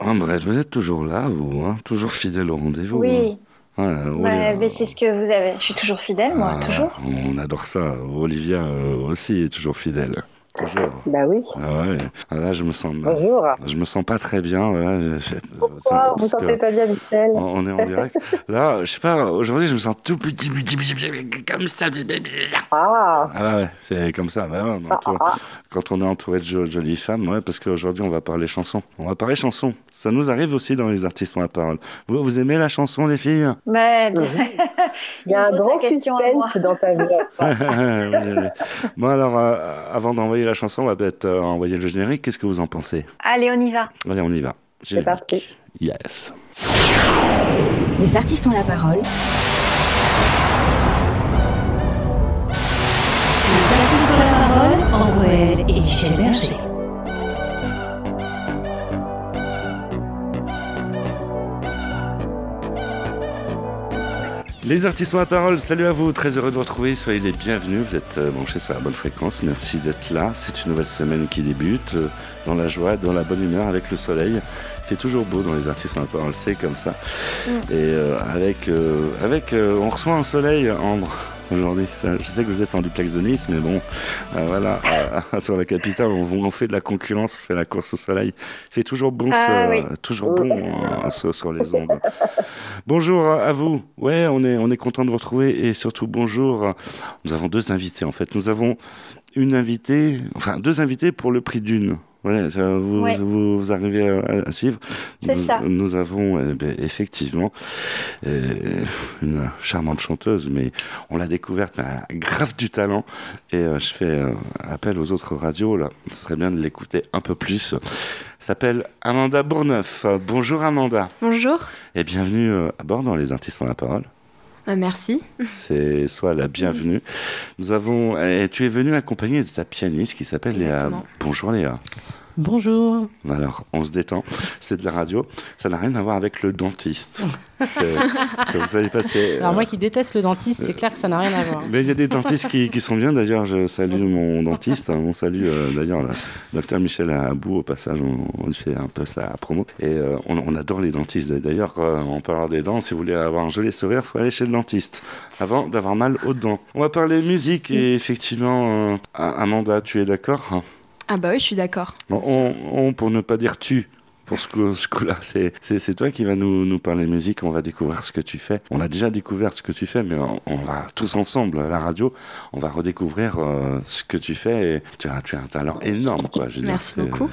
André, vous êtes toujours là, vous, hein toujours fidèle au rendez-vous. Oui. hein. Ouais, Ouais, c'est ce que vous avez. Je suis toujours fidèle, moi, Ah, toujours. On adore ça. Olivia euh, aussi est toujours fidèle. Toujours. Bah oui. Ah ouais. Ah, là, je me sens mal. Bonjour. Je me sens pas très bien. Voilà. Pourquoi vous sentez pas bien, Michel on on est en direct. Là, je sais pas, aujourd'hui, je me sens tout petit, petit, petit, petit, comme ça. Ah, Ah ouais, c'est comme ça. bah ouais, ah, ah, ah. Quand on est entouré de jo- jolies femmes, ouais, parce qu'aujourd'hui, on va parler chansons. On va parler chansons. Ça nous arrive aussi dans les artistes ont la parole. Vous, vous aimez la chanson, les filles? Mais bien. Il y a un grand suspense dans ta vie. Bon, alors, euh, avant d'envoyer la chanson, on va peut-être euh, envoyer le générique. Qu'est-ce que vous en pensez? Allez, on y va. Allez, on y va. C'est parti. Yes. Les artistes ont la parole. Les artistes ont la parole, André et Michel Berger. Les artistes ont la parole, salut à vous, très heureux de vous retrouver, soyez les bienvenus, vous êtes euh, branchés sur la bonne fréquence, merci d'être là, c'est une nouvelle semaine qui débute, euh, dans la joie, dans la bonne humeur, avec le soleil, il fait toujours beau dans les artistes ont la parole, c'est comme ça, Mm. et euh, avec, euh, avec euh, on reçoit un soleil, Ambre, aujourd'hui, je sais que vous êtes en duplex de Nice, mais bon, euh, voilà, euh, sur la capitale, on, on fait de la concurrence, on fait la course au soleil, il fait toujours bon, Ah ce- oui. toujours bon euh, sur, sur les ondes. Bonjour à vous. Ouais, on est, on est content de vous retrouver et surtout bonjour. Nous avons deux invités en fait. Nous avons une invitée, enfin deux invités pour le prix d'une. Ouais, vous, Ouais. vous, vous arrivez à, à suivre. C'est nous, ça. Nous avons eh ben, effectivement euh, une charmante chanteuse, mais on l'a découverte, elle a grave du talent. Et euh, je fais euh, appel aux autres radios là. Ce serait bien de l'écouter un peu plus. S'appelle Amanda Bourneuf. Euh, Bonjour Amanda. Bonjour, Et bienvenue euh, à bord dans Les Artistes ont la parole. Euh, merci. C'est soit la bienvenue. Nous avons. Et tu es venue accompagnée de ta pianiste qui s'appelle Léa. Bonjour Léa. Bonjour. Alors, on se détend. C'est de la radio. Ça n'a rien à voir avec le dentiste. Ça, vous savez pas, c'est, Alors euh, moi qui déteste le dentiste, c'est clair que ça n'a rien à voir. Mais il y a des dentistes qui, qui sont bien. D'ailleurs, je salue mon dentiste. hein. On salue euh, d'ailleurs le docteur Michel Abou. Au passage, on, on lui fait un peu sa promo. Et euh, on, on adore les dentistes. D'ailleurs, euh, en parlant des dents, si vous voulez avoir un joli sourire, il faut aller chez le dentiste avant d'avoir mal aux dents. On va parler musique et effectivement, euh, Amanda, tu es d'accord? Ah bah oui, je suis d'accord. on, pour ne pas dire tu. Pour ce coup- ce coup-là, c'est toi qui vas nous, nous parler musique, on va découvrir ce que tu fais. On a déjà découvert ce que tu fais, mais on, on va tous ensemble, à la radio, on va redécouvrir euh, ce que tu fais. Et tu, as, tu as un talent énorme, quoi. Je veux dire, Merci beaucoup.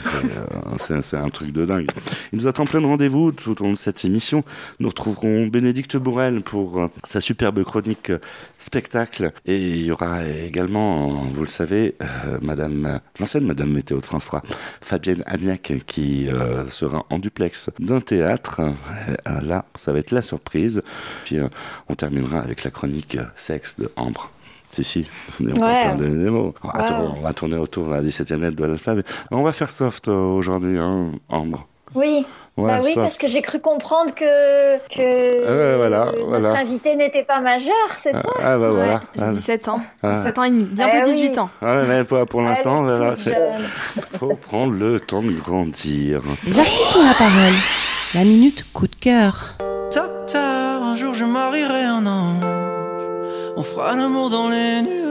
c'est, euh, C'est un truc de dingue. Il nous attend plein de rendez-vous tout au long de cette émission. Nous retrouverons Bénédicte Bourrel pour euh, sa superbe chronique euh, spectacle. Et il y aura également, vous le savez, Madame, l'ancienne Madame Météo de France 3, Fabienne Amiac, qui euh, sera en duplex d'un théâtre. Euh, là, ça va être la surprise. Puis euh, on terminera avec la chronique euh, sexe de Ambre. Si, si, on Ouais. des mots. On va, tourner, on va tourner autour de la 17e lettre de l'alphabet. On va faire soft aujourd'hui, hein, Ambre. Oui. Ouais, bah oui, soft. parce que j'ai cru comprendre que, que Ah ouais, voilà, notre voilà. invité n'était pas majeur, c'est ça Ah bah voilà. Ouais, j'ai Ah, 17 ans. Ah. 17 ans et demi, bientôt Eh oui. 18 ans. ouais, mais pour, pour l'instant, voilà, jeune. faut prendre le temps de grandir. Les artistes ont la parole. La minute coup de cœur. Docteur, un jour je marierai un ange. On fera l'amour dans les nuages.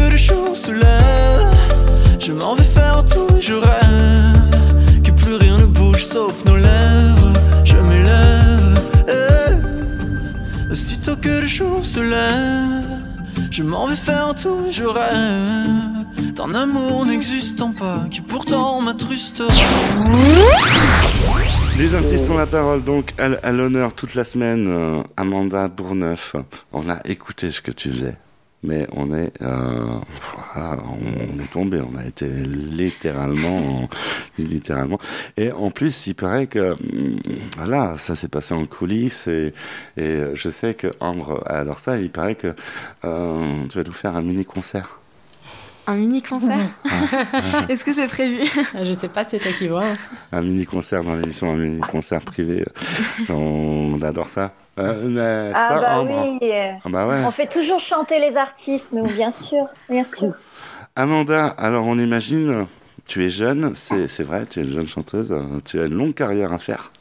Que le jour se lève, je m'en vais faire tout je rêve. Que plus rien ne bouge sauf nos lèvres. Je m'élève. eh. Aussitôt que le jour se lève, je m'en vais faire tout je rêve. D'un amour n'existant pas, qui pourtant m'attrustera. Les artistes ont la parole, donc à l'honneur toute la semaine, euh, Amanda Bourneuf. On a écouté ce que tu faisais. Mais on est, euh, voilà, on est tombé, on a été littéralement, littéralement. Et en plus, il paraît que, hum, voilà, ça s'est passé en coulisses et, et je sais que Ambre adore ça. Il paraît que euh, tu vas nous faire un mini concert. Un mini concert Est-ce que c'est prévu? Je sais pas, c'est toi qui vois. Un mini concert dans l'émission, un mini concert privé. On adore ça. Euh, mais Ah pas bah oui. Ah bah ouais. On fait toujours chanter les artistes, nous, bien sûr, bien sûr. Amanda, alors on imagine, tu es jeune, c'est c'est vrai, tu es une jeune chanteuse, euh, tu as une longue carrière à faire.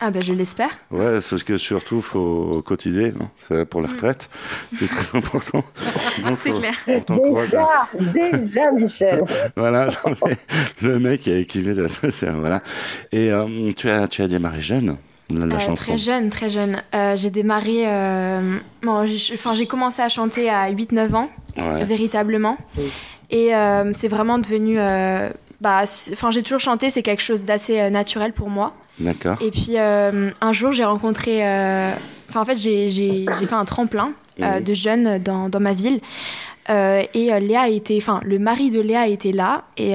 Ah bah je l'espère. Ouais, parce que surtout, faut cotiser hein, c'est pour la retraite. C'est très important. Donc, C'est faut- clair. Déjà, déjà, Michel. Voilà, non, mais le mec qui, qui met de la voilà. Et euh, tu, as, tu as démarré jeune, la, la Euh, chanson. très jeune, très jeune. Euh, j'ai démarré. euh, bon, j'ai- commencé à chanter à 8-9 ans, Ouais. véritablement. Et c'est vraiment devenu. bah, enfin, j'ai toujours chanté, c'est quelque chose d'assez naturel pour moi. D'accord. Et puis euh, un jour, j'ai rencontré. euh, en fait, j'ai j'ai- j'ai fait un tremplin euh, de jeunes dans, dans ma ville. Et Léa était. Enfin, le mari de Léa était là. Et.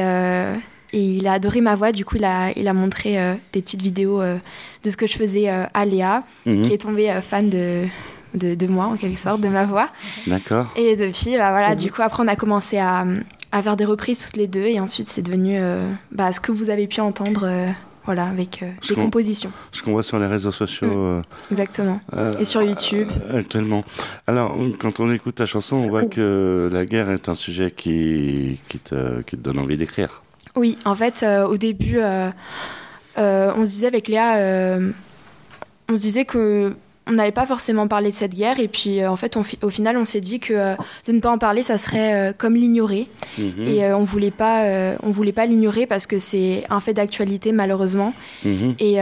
Et il a adoré ma voix, du coup il a, il a montré euh, des petites vidéos euh, de ce que je faisais euh, à Léa, Mhm. qui est tombée fan de, de, de moi en quelque sorte, de ma voix. D'accord. Et depuis, bah, voilà, du coup après on a commencé à, à faire des reprises toutes les deux et ensuite c'est devenu bah, ce que vous avez pu entendre voilà, avec euh, des compositions. Ce qu'on voit sur les réseaux sociaux. euh, Exactement. euh, Et sur YouTube. tellement. Alors, quand on écoute ta chanson, on voit que la guerre est un sujet qui, qui, te, qui te donne envie d'écrire. Oui, en fait, euh, au début, euh, euh, on se disait avec Léa, on se disait que on n'allait pas forcément parler de cette guerre, et puis en fait, on au final, on s'est dit que de ne pas en parler, ça serait comme l'ignorer, Mhm. et on voulait pas, on voulait pas l'ignorer parce que c'est un fait d'actualité malheureusement, Mhm. et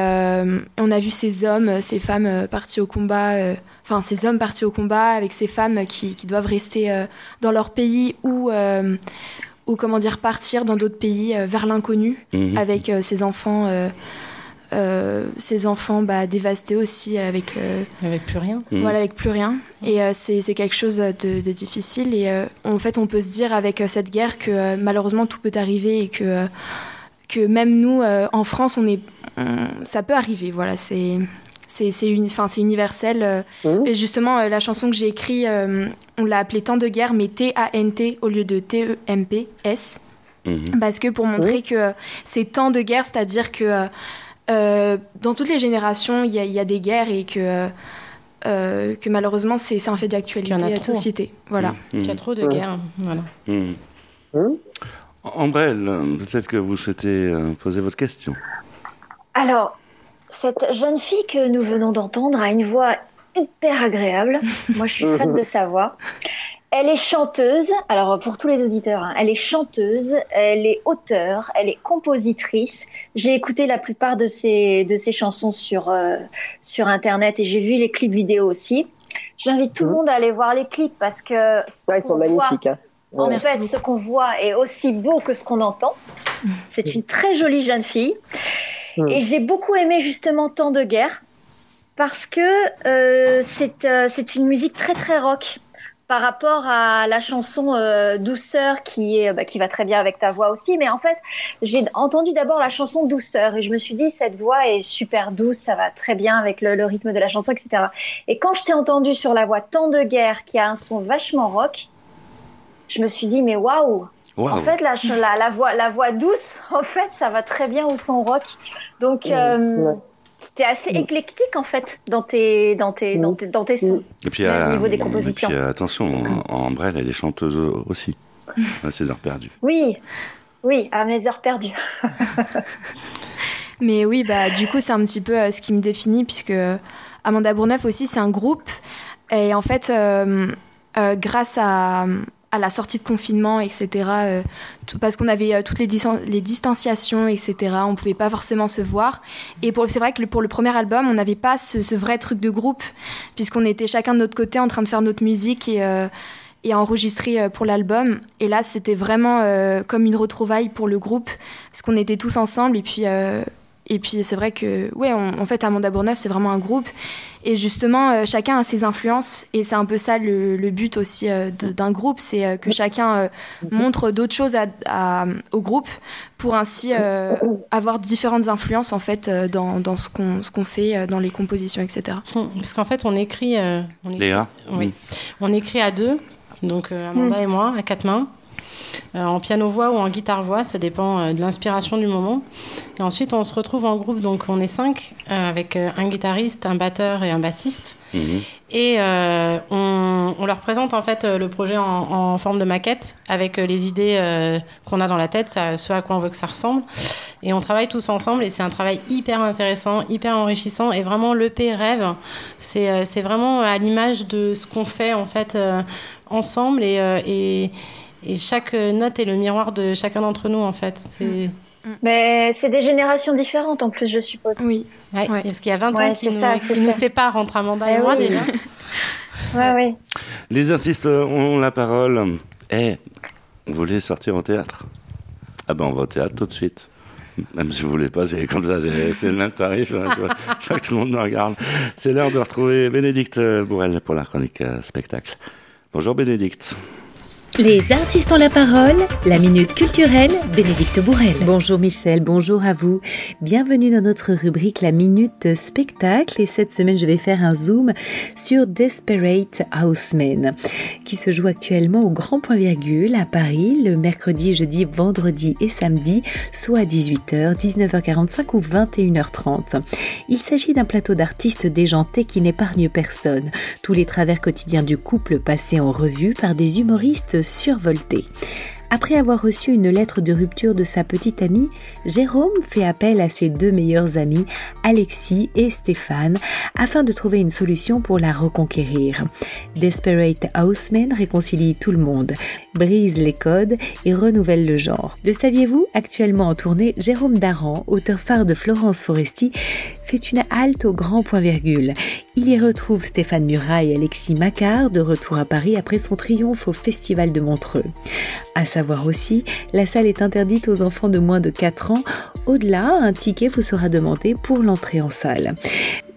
on a vu ces hommes, ces femmes partis au combat. Enfin, ces hommes partis au combat avec ces femmes qui, qui doivent rester dans leur pays ou, ou comment dire, partir dans d'autres pays euh, vers l'inconnu Mhm. avec euh, ces enfants, euh, euh, ces enfants bah, dévastés aussi avec, euh, Avec plus rien. Mhm. voilà, avec plus rien. Et euh, c'est c'est quelque chose de, de difficile. Et euh, en fait, on peut se dire avec euh, cette guerre que euh, malheureusement tout peut arriver et que, euh, que même nous, euh, en France, on est, on- ça peut arriver. Voilà, c'est. C'est enfin, c'est universel. euh. Et justement, euh, la chanson que j'ai écrite, euh, on l'a appelée Temps de guerre, mais T-A-N-T au lieu de E T-E-M-P-S. Mhm. Parce que pour montrer que euh, c'est temps de guerre, c'est-à-dire que dans toutes les générations, il y, a- il y a des guerres et que, euh, euh, que malheureusement, c'est c'est un fait d'actualité Qu'il y en a de trop. société. Voilà. Mhm. Il y a trop de guerres. Voilà. Ambrelle, peut-être que vous souhaitez poser votre question. Alors, cette jeune fille que nous venons d'entendre a une voix hyper agréable. Moi, je suis fan de sa voix. Elle est chanteuse. Alors, pour tous les auditeurs, hein, elle est chanteuse, elle est auteure, elle est compositrice. J'ai écouté la plupart de ses, de ses chansons sur, euh, sur Internet et j'ai vu les clips vidéo aussi. J'invite tout le Mhm. monde à aller voir les clips parce que ce Ouais, ils sont voit- magnifiques. hein. en. Merci fait, beaucoup. ce qu'on voit est aussi beau que ce qu'on entend. C'est une très jolie jeune fille. Mm. Et j'ai beaucoup aimé justement Temps de guerre parce que euh, c'est euh, c'est une musique très très rock par rapport à la chanson euh, Douceur qui, est, bah, qui va très bien avec ta voix aussi. Mais en fait, j'ai entendu d'abord la chanson Douceur et je me suis dit, cette voix est super douce, ça va très bien avec le, le rythme de la chanson, etc. Et quand je t'ai entendu sur la voix Temps de guerre qui a un son vachement rock, je me suis dit, mais waouh! En fait, la, la, la voix, la voix douce, en fait, ça va très bien au son rock. Donc, euh, ouais. t'es assez éclectique, en fait, dans tes, dans tes, dans tes, dans tes sons. Et puis, Au niveau des et compositions. puis, attention, Ambrelle, elle est chanteuse aussi. À ses heures perdues. Oui, oui, à mes heures perdues. Mais oui, bah, du coup, c'est un petit peu euh, ce qui me définit, puisque euh, Amanda Bourneuf aussi, c'est un groupe. Et en fait, euh, euh, grâce à, à la sortie de confinement, etc., euh, parce qu'on avait euh, toutes les, distan- les distanciations, etc., on pouvait pas forcément se voir. Et c'est vrai que pour le premier album, on n'avait pas ce, vrai truc de groupe, puisqu'on était chacun de notre côté en train de faire notre musique et. euh, et enregistrer pour l'album. Et là, c'était vraiment comme une retrouvaille pour le groupe, parce qu'on était tous ensemble et puis, et puis c'est vrai que, ouais, on- en fait, Amanda Bourneuf, c'est vraiment un groupe. Et justement, euh, chacun a ses influences. Et c'est un peu ça le, le but aussi euh, d'un groupe, c'est euh, que chacun euh, montre d'autres choses à- à- au groupe pour ainsi euh, avoir différentes influences en fait euh, dans, dans ce qu'on ce qu'on fait, euh, dans les compositions, etc. Parce qu'en fait, on écrit, euh, on écrit, Léa oui. on écrit à deux, donc euh, Amanda et moi, à quatre mains, en piano-voix ou en guitare-voix, ça dépend euh, de l'inspiration du moment. Et ensuite, on se retrouve en groupe, donc on est cinq, euh, avec euh, un guitariste, un batteur et un bassiste. Mhm. Et euh, on, on leur présente en fait euh, le projet en, en forme de maquette avec euh, les idées euh, qu'on a dans la tête, ce à quoi on veut que ça ressemble. Et on travaille tous ensemble et c'est un travail hyper intéressant, hyper enrichissant. Et vraiment, l'EP rêve, c'est euh, vraiment à l'image de ce qu'on fait en fait euh, ensemble et, euh, et, et chaque note est le miroir de chacun d'entre nous en fait. C'est Mais c'est des générations différentes en plus, je suppose. Oui. ouais, Ouais. parce qu'il y a 20 Ouais, ans qui, c'est nous, ça, qui nous séparent entre Amanda et Eh moi oui. déjà. Ouais, ouais. Les artistes ont la parole. Eh, vous voulez sortir au théâtre? Ah ben on va au théâtre tout de suite. Même si vous voulez pas, c'est comme ça, c'est c'est le même tarif. hein, je, vois, je vois que tout le monde me regarde. C'est l'heure de retrouver Bénédicte Bourrel pour la chronique euh, spectacle. Bonjour Bénédicte. Les artistes ont la parole, la minute culturelle, Bénédicte Bourrel. Bonjour Michel, bonjour à vous. Bienvenue dans notre rubrique La Minute Spectacle et cette semaine je vais faire un zoom sur Desperate Housemen qui se joue actuellement au Grand Point Virgule à Paris le mercredi, jeudi, vendredi et samedi, soit à 18h, 19h45 ou 21h30. Il s'agit d'un plateau d'artistes déjantés qui n'épargne personne. Tous les travers quotidiens du couple passés en revue par des humoristes survoltés. Après avoir reçu une lettre de rupture de sa petite amie, Jérôme fait appel à ses deux meilleurs amis, Alexis et Stéphane, afin de trouver une solution pour la reconquérir. Desperate Houseman réconcilie tout le monde, brise les codes et renouvelle le genre. Le saviez-vous? Actuellement en tournée, Jérôme Daran, auteur phare de Florence Foresti, fait une halte au grand point virgule. Il y retrouve Stéphane Murat et Alexis Macquart de retour à Paris après son triomphe au Festival de Montreux. À aussi, la salle est interdite aux enfants de moins de 4 ans. Au-delà, un ticket vous sera demandé pour l'entrée en salle.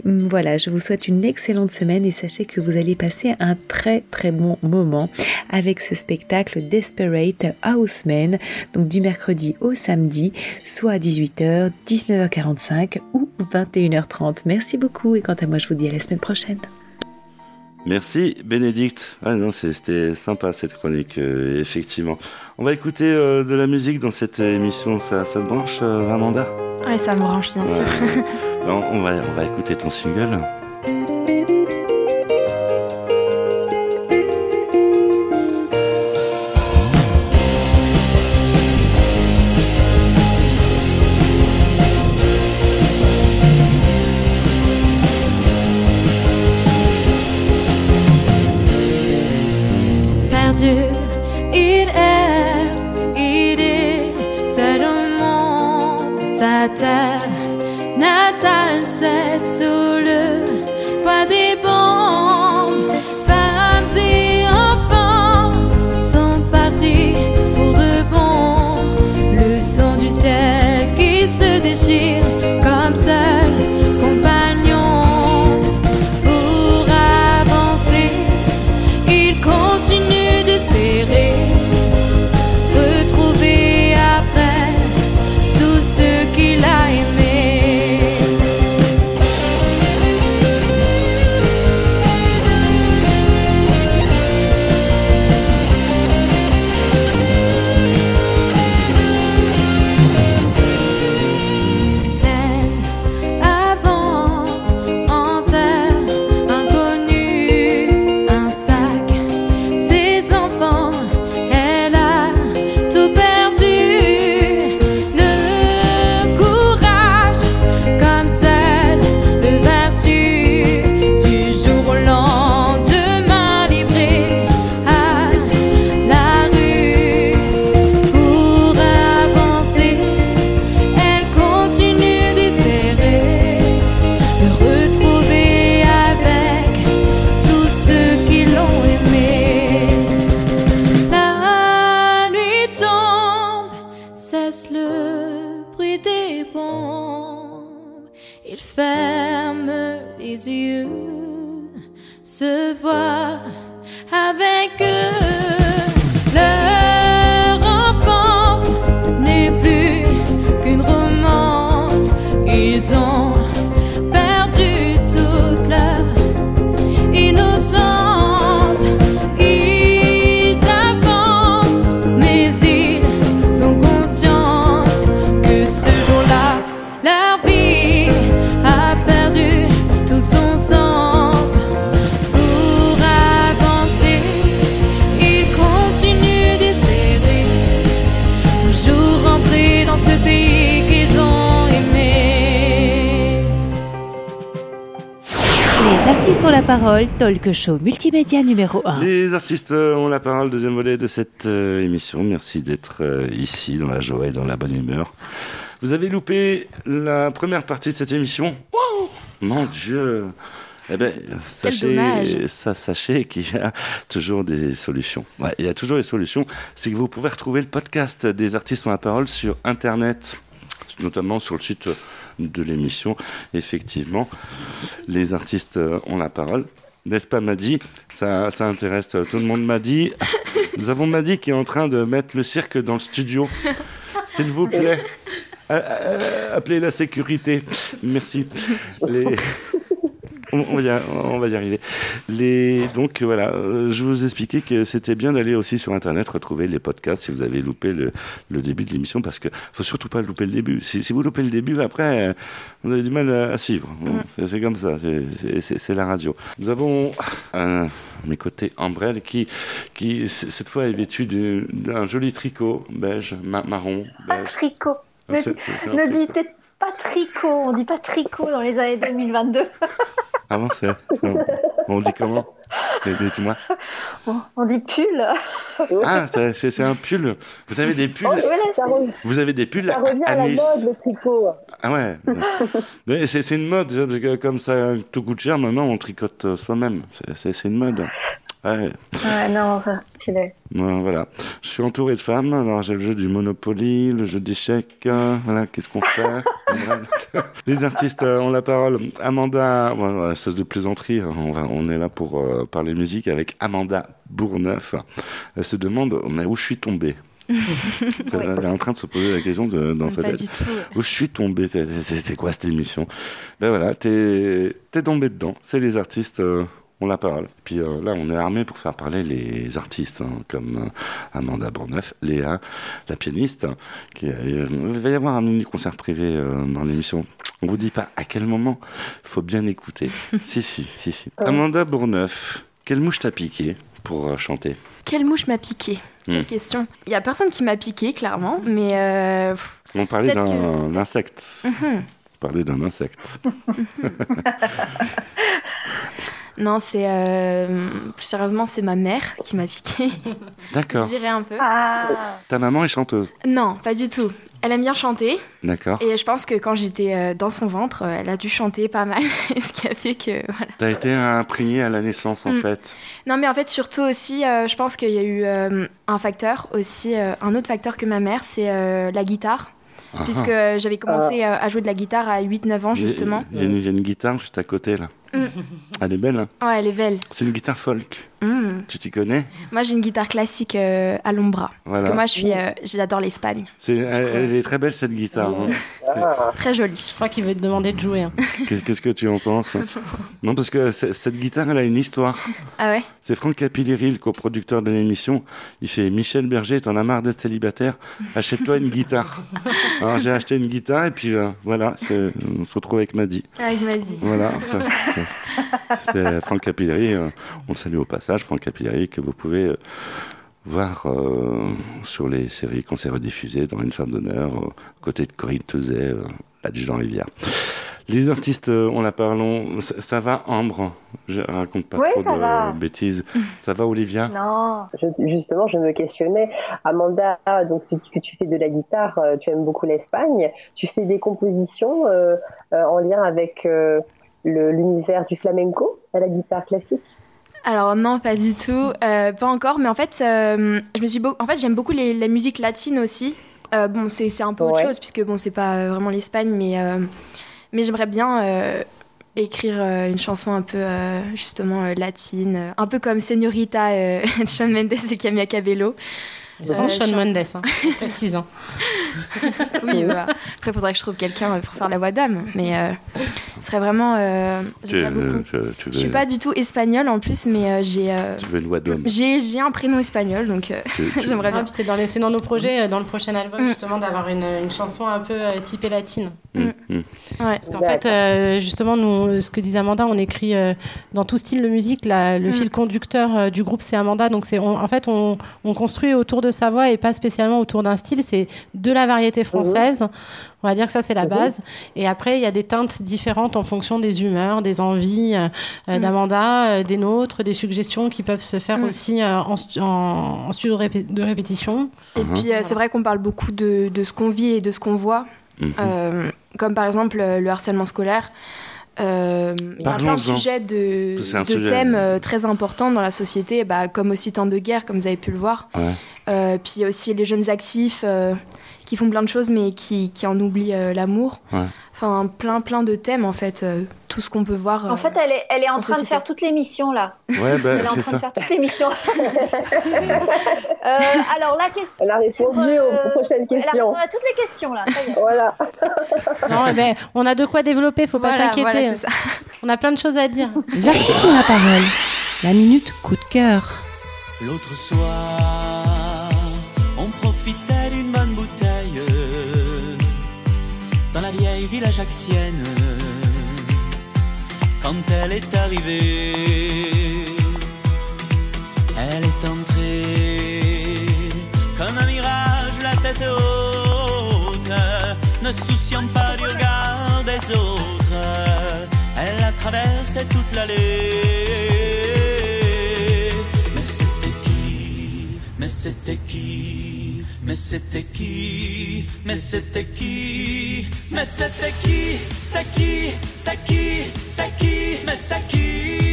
Hum, Voilà, je vous souhaite une excellente semaine et sachez que vous allez passer un très très bon moment avec ce spectacle Desperate Housemen, donc du mercredi au samedi, soit à 18h, 19h45 ou 21h30. Merci beaucoup et quant à moi je vous dis à la semaine prochaine. Merci Bénédicte. Ah non, c'était sympa cette chronique, euh, effectivement. On va écouter euh, de la musique dans cette émission. Ça, ça te branche, euh, Amanda? Ouais, ça me branche, bien sûr. Ouais. on va, on va écouter ton single. le bruit des bombes. Il ferme les yeux, se voit avec eux. Parole, talk show multimédia numéro 1. Les artistes euh, ont la parole, deuxième volet de cette euh, émission. Merci d'être euh, ici dans la joie et dans la bonne humeur. Vous avez loupé la première partie de cette émission? Wow Mon Dieu eh ben, sachez, dommage. ça, sachez qu'il y a toujours des solutions. Ouais, il y a toujours des solutions. C'est que vous pouvez retrouver le podcast des artistes ont la parole sur Internet, notamment sur le site de l'émission. Effectivement, les artistes ont la parole. N'est-ce pas Madi? Ça, ça intéresse tout le monde. Madi, nous avons Madi qui est en train de mettre le cirque dans le studio. S'il vous plaît, appelez la sécurité. Merci. On on va, y, on va y arriver. Les, donc voilà, euh, je vous expliquais que c'était bien d'aller aussi sur Internet retrouver les podcasts si vous avez loupé le, le début de l'émission, parce que faut surtout pas louper le début. Si, si vous loupez le début, après, euh, vous avez du mal à, à suivre. Bon, c'est- comme ça, c'est- la radio. Nous avons un, à mes côtés Ambrelle qui, qui cette fois est vêtu du- d'un joli tricot beige, ma- marron, Pas beige. tricot. Ah, Ne, ne tricot. dis peut-être pas tricot. On dit pas tricot dans les années 2022. C'est- On dit comment? Dis-moi. On, on dit pull. Ah, c'est c'est- c'est un pull. Vous avez des pulls Oh, voilà, Ça, re- Vous avez des pulls ça revient à la Anis. mode, le tricot. Ah ouais. Mais c'est c'est une mode, parce que comme ça tout coûte cher, maintenant on tricote euh, soi-même. C'est- C'est c'est une mode. Ouais. Ouais, non, ça, celui-là. Ouais, voilà. Je suis entouré de femmes. Alors j'ai le jeu du Monopoly, le jeu d'échecs. euh, voilà, qu'est-ce qu'on fait? Les artistes euh, ont la parole. Amanda, voilà, cesse de plaisanterie. On, va, on est là pour euh, parler musique avec Amanda Bourneuf. Elle se demande mais où je suis tombée? Elle est en train de se poser la question de, dans sa tête. Où je suis tombé C'est- quoi cette émission? Ben voilà, t'es t'es tombé dedans. C'est les artistes euh, ont la parole. Puis euh, là, on est armé pour faire parler les artistes, hein, comme euh, Amanda Bourneuf, Léa, la pianiste. hein, qui, euh, il va y avoir un mini concert privé dans l'émission. On vous dit pas à quel moment. Il faut bien écouter. si, si, si, si. Amanda Bourneuf, quelle mouche t'a piqué pour chanter? Quelle mouche m'a piqué? Quelle Hmm. question. Il y a personne qui m'a piqué, clairement, mais. pff, On parlait d'un insecte. mhm. On parlait d'un insecte. Non, c'est. euh, plus sérieusement, c'est ma mère qui m'a piqué. D'accord. Je dirais un peu. Ah, Ta maman est chanteuse. Non, pas du tout. Elle aime bien chanter. D'accord. Et je pense que quand j'étais euh, dans son ventre, euh, elle a dû chanter pas mal. ce qui a fait que. Voilà. T'as été imprégné à la naissance en Mm. fait. Non, mais en fait, surtout aussi, euh, je pense qu'il y a eu euh, un facteur aussi, euh, un autre facteur que ma mère, c'est euh, la guitare. Ah, Puisque j'avais commencé euh, à jouer de la guitare à 8-9 ans, justement. Y, il y a une guitare juste à côté là. Mm. Elle est belle. hein. Ouais, elle est belle. C'est une guitare folk. Mm. Tu t'y connais? Moi, j'ai une guitare classique euh, à l'ombra. Parce que moi, je suis, euh, j'adore l'Espagne. C'est, elle, elle est très belle cette guitare. hein. Ah, Très jolie. Je crois qu'il veut te demander de jouer. hein. Qu'est- Qu'est-ce que tu en penses? Non, parce que c'est- cette guitare, elle a une histoire. Ah ouais? C'est Franck Capilleri, le coproducteur de l'émission. Il fait Michel Berger, t'en as marre d'être célibataire Achète-toi une guitare. Alors j'ai acheté une guitare et puis euh, voilà, on se retrouve avec Maddy. Avec Mazie. Voilà, ça, c'est Franck Capilleri. euh, on le salue au passage, Franck Capilleri, que vous pouvez euh, voir euh, sur les séries qu'on s'est rediffusées dans Une femme d'honneur, euh, côté de Corinne Teuzet, euh, l'adjudant Rivière. Les artistes, euh, on la parlons, ça, ça va Ambre? Je raconte pas trop de va. bêtises. Ça va Olivia? Non. je- justement, je me questionnais. Amanda, donc tu dis que tu fais de la guitare, tu aimes beaucoup l'Espagne. Tu fais des compositions euh, euh, en lien avec euh, l'univers du flamenco à la guitare classique Alors non, pas du tout, Euh, pas encore. Mais en fait, euh, je me suis, beau- en fait, j'aime beaucoup les, la musique latine aussi. Euh, bon, c'est un peu autre chose puisque bon, c'est pas vraiment l'Espagne, mais mais j'aimerais bien écrire une chanson un peu justement latine, un peu comme Señorita de Shawn Mendes et Camilla Cabello. Sans Euh, Shawn chan- Mendes, hein, hein. Oui, bah, après, il faudrait que je trouve quelqu'un euh, pour faire la voix d'âme. Mais euh, ce serait vraiment. euh, Tu, Je suis pas du tout espagnole en plus, mais euh, j'ai euh, tu veux une voix d'homme. j'ai un prénom espagnol, donc euh, j'aimerais bien. c'est dans, les- c'est dans nos projets, dans le prochain album, Mm. justement, d'avoir une, une chanson un peu euh, typée latine. Mm, mm. Ouais. Parce qu'en fait, euh, justement, nous, ce que disait Amanda, on écrit euh, dans tout style de musique. la- le Mm. fil conducteur euh, du groupe, c'est Amanda. Donc, c'est, en fait, on, on construit autour de sa voix et pas spécialement autour d'un style. C'est de la variété française. On va dire que ça, c'est la Mhm. base. Et après, il y a des teintes différentes en fonction des humeurs, des envies Mm. d'Amanda, euh, des nôtres, des suggestions qui peuvent se faire aussi euh, en, stu- en- en studio de, répé- de répétition. Et Mhm. puis, euh, c'est vrai qu'on parle beaucoup de, de ce qu'on vit et de ce qu'on voit. Euh, comme par exemple euh, le harcèlement scolaire. Euh, Il y a plein de sujets de, sujet. thèmes euh, très importants dans la société, bah, comme aussi temps de guerre, comme vous avez pu le voir. Ouais. Euh, puis aussi les jeunes actifs euh, qui font plein de choses mais qui, qui en oublient euh, l'amour. Ouais. Enfin, plein plein de thèmes en fait, euh, tout ce qu'on peut voir. En euh, fait, elle est, elle est en en train de faire toute l'émission là. Ouais, bah, Elle est en train ça. de faire toute l'émission. Euh, alors la question. Elle a répondu euh, aux prochaines Elle a questions. répondu à toutes les questions là. ça y est. Voilà. Non, ben, on a de quoi développer, faut pas voilà, s'inquiéter. voilà, on a plein de choses à dire. Les artistes ont la parole. La minute coup de cœur. L'autre soir, vieille ville. Quand elle est arrivée, elle est entrée comme un mirage, la tête haute, ne souciant pas du regard des autres. Elle a traversé toute l'allée. Mais c'était qui? Mais c'était qui? Mais c'était qui Mais c'était qui Mais c'était qui C'est qui C'est qui C'est qui Mais c'est qui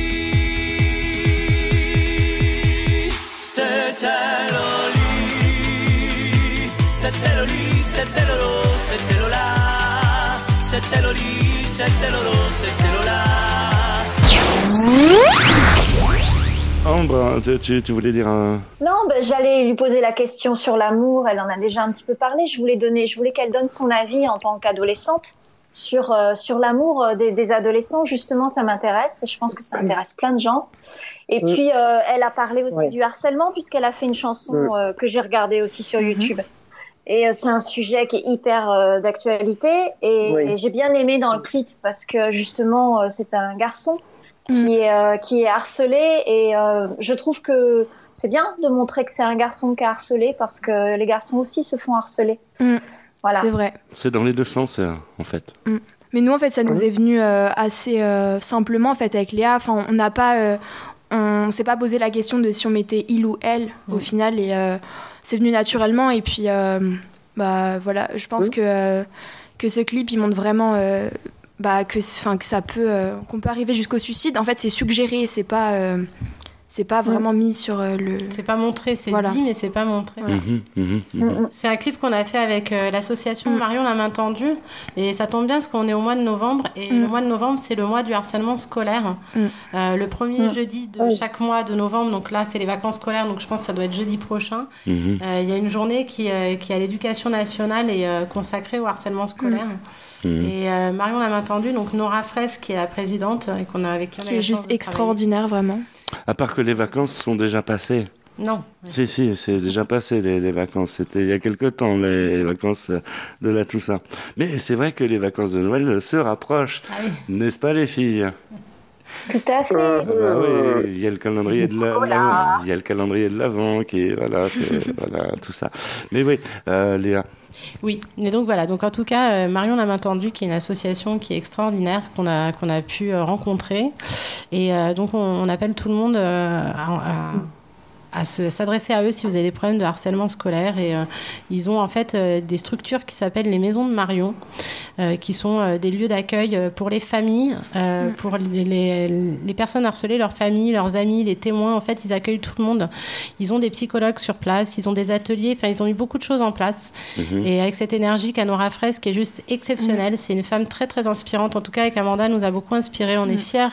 C'était Ambre, tu, voulais dire un. Non, ben, j'allais lui poser la question sur l'amour. Elle en a déjà un petit peu parlé. Je voulais donner, je voulais qu'elle donne son avis en tant qu'adolescente sur euh, sur l'amour euh, des, des adolescents. Justement, ça m'intéresse. Je pense que ça intéresse plein de gens. Et puis, euh, elle a parlé aussi Ouais. du harcèlement puisqu'elle a fait une chanson euh, que j'ai regardée aussi sur YouTube. Et c'est un sujet qui est hyper euh, d'actualité. Et, Oui. et j'ai bien aimé dans le clip parce que justement, euh, c'est un garçon. Qui est euh, qui est harcelé. Et euh, je trouve que c'est bien de montrer que c'est un garçon qui est harcelé parce que les garçons aussi se font harceler. Mm. Voilà. C'est vrai. C'est dans les deux sens, euh, en fait. Mais nous, en fait, ça nous est venu euh, assez euh, simplement, en fait, avec Léa. Enfin, on n'a pas, euh, on s'est pas posé la question de si on mettait il ou elle au Mm. final, et euh, c'est venu naturellement. Et puis, euh, bah voilà, je pense que euh, que ce clip, il montre vraiment. Bah, que, ça peut, euh, qu'on peut arriver jusqu'au suicide. En fait, c'est suggéré, c'est pas, euh, c'est pas vraiment mis sur euh, le. C'est pas montré, c'est Voilà. dit, mais c'est pas montré. Voilà. Mhm, mhm, mhm. Mm, mm. C'est un clip qu'on a fait avec euh, l'association Mm. Marion la main tendue et ça tombe bien parce qu'on est au mois de novembre et Mm. le mois de novembre c'est le mois du harcèlement scolaire. Mm. Euh, le premier Mm. jeudi de Oui. chaque mois de novembre, donc là c'est les vacances scolaires donc je pense que ça doit être jeudi prochain. Il y a une journée qui, euh, qui est à l'éducation nationale et euh, consacrée au harcèlement scolaire. Mhm. Et euh, Marion la main tendue, donc Nora Fraisse qui est la présidente et qu'on a avec qui est juste extraordinaire, vraiment. À part que les vacances sont déjà passées. Non. Si, si, c'est déjà passé les, les vacances. C'était il y a quelque temps, les vacances euh, de la Toussaint. Mais c'est vrai que les vacances de Noël se rapprochent, Ah oui. n'est-ce pas les filles? Tout à fait. Euh, Ah bah oui, il y a le calendrier de la- l'avant, il y a le calendrier de l'avant qui est voilà, voilà tout ça. Mais oui, euh, Léa, Oui, et donc voilà, donc en tout cas, euh, Marion la main tendue, qui est une association qui est extraordinaire, qu'on a, qu'on a pu euh, rencontrer. Et euh, donc on, appelle tout le monde à- à se- s'adresser à eux si vous avez des problèmes de harcèlement scolaire. Et euh, ils ont en fait euh, des structures qui s'appellent les maisons de Marion, euh, qui sont euh, des lieux d'accueil pour les familles, euh, pour les, les- les personnes harcelées, leurs familles, leurs amis, les témoins. En fait, ils accueillent tout le monde. Ils ont des psychologues sur place, ils ont des ateliers, enfin, ils ont mis beaucoup de choses en place. Mhm. Et avec cette énergie qu'Anora Fraisse, qui est juste exceptionnelle, c'est une femme très très inspirante. En tout cas, avec Amanda, elle nous a beaucoup inspiré. On est fiers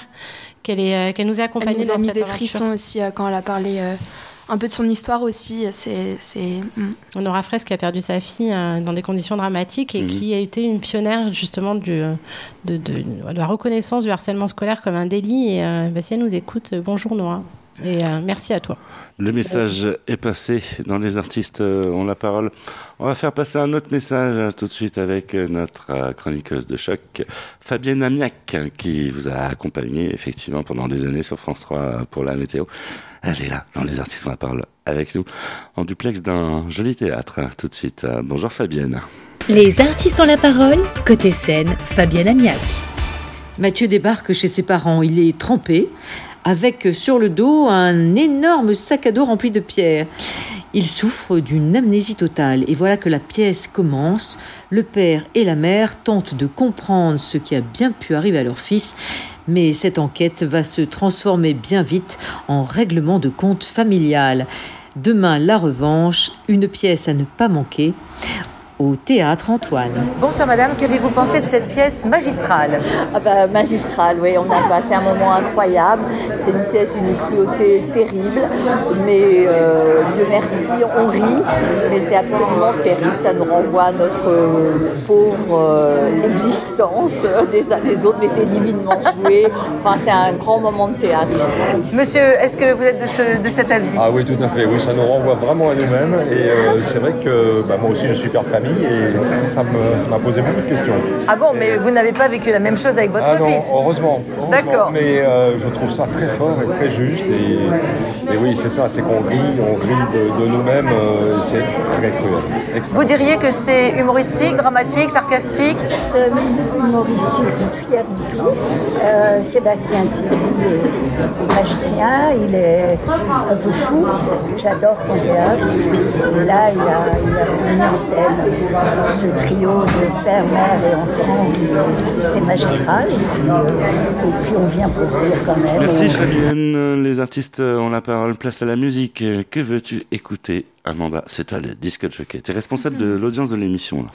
qu'elle ait- euh, qu'elle nous ait Elle accompagnés nous a dans mis cette des aventure. frissons aussi euh, quand elle a parlé euh, un peu de son histoire aussi. C'est, c'est, mm. Honora Fraisse qui a perdu sa fille euh, dans des conditions dramatiques et Mhm. qui a été une pionnière justement du, euh, de, de- de la reconnaissance du harcèlement scolaire comme un délit. Et euh, bah, si elle nous écoute, euh, bonjour Nora. Et euh, merci à toi. Le message est passé dans les artistes euh, ont la parole. On va faire passer un autre message euh, tout de suite avec euh, notre euh, chroniqueuse de choc, Fabienne Amiac, qui vous a accompagné effectivement pendant des années sur France 3 euh, pour la météo. Elle est là, dans les artistes ont la parole, avec nous, en duplex d'un joli théâtre. Tout de suite. Euh, Bonjour Fabienne. Les artistes ont la parole, côté scène, Fabienne Amiac. Mathieu débarque chez ses parents. Il est trempé, avec sur le dos un énorme sac à dos rempli de pierres. Il souffre d'une amnésie totale. Et voilà que la pièce commence. Le père et la mère tentent de comprendre ce qui a bien pu arriver à leur fils. Mais cette enquête va se transformer bien vite en règlement de compte familial. Demain, la revanche, une pièce à ne pas manquer au théâtre Antoine. Bonsoir madame, qu'avez-vous pensé de cette pièce magistrale Ah bah, magistral, oui, on a passé un moment incroyable. C'est une pièce d'une cruauté terrible, mais euh, Dieu merci, on rit, mais c'est absolument terrible. Ça nous renvoie à notre euh, pauvre euh, existence des uns des autres, mais c'est divinement joué. Enfin, c'est un grand moment de théâtre. Monsieur, est-ce que vous êtes de, ce- de cet avis Ah oui, tout à fait. Oui, ça nous renvoie vraiment à nous-mêmes. Et euh, c'est vrai que bah, moi aussi, je suis père de famille et ça me- ça m'a posé beaucoup de questions. Ah bon, mais vous n'avez pas vécu la même chose avec votre ah non, fils heureusement. heureusement. D'accord. Mais euh, je trouve ça très fort et très juste. Et, et oui, c'est ça, c'est qu'on rit, on rit de, de nous-mêmes euh, et c'est très cruel. Vous diriez que c'est humoristique, dramatique, sarcastique Euh, humoristique, il y a de tout. Euh, Sébastien Thierry est, magicien, il est un peu fou. J'adore son théâtre. Et là, il a, il a mis en scène ce trio de père, mère et enfant. C'est magistral. Et puis, euh, et puis, on vient pour rire quand même. Merci Et- Fabienne. Les artistes ont la parole. Place à la musique. Que veux-tu écouter, Amanda? C'est toi le disque de jockey. Tu es responsable de l'audience de l'émission. là.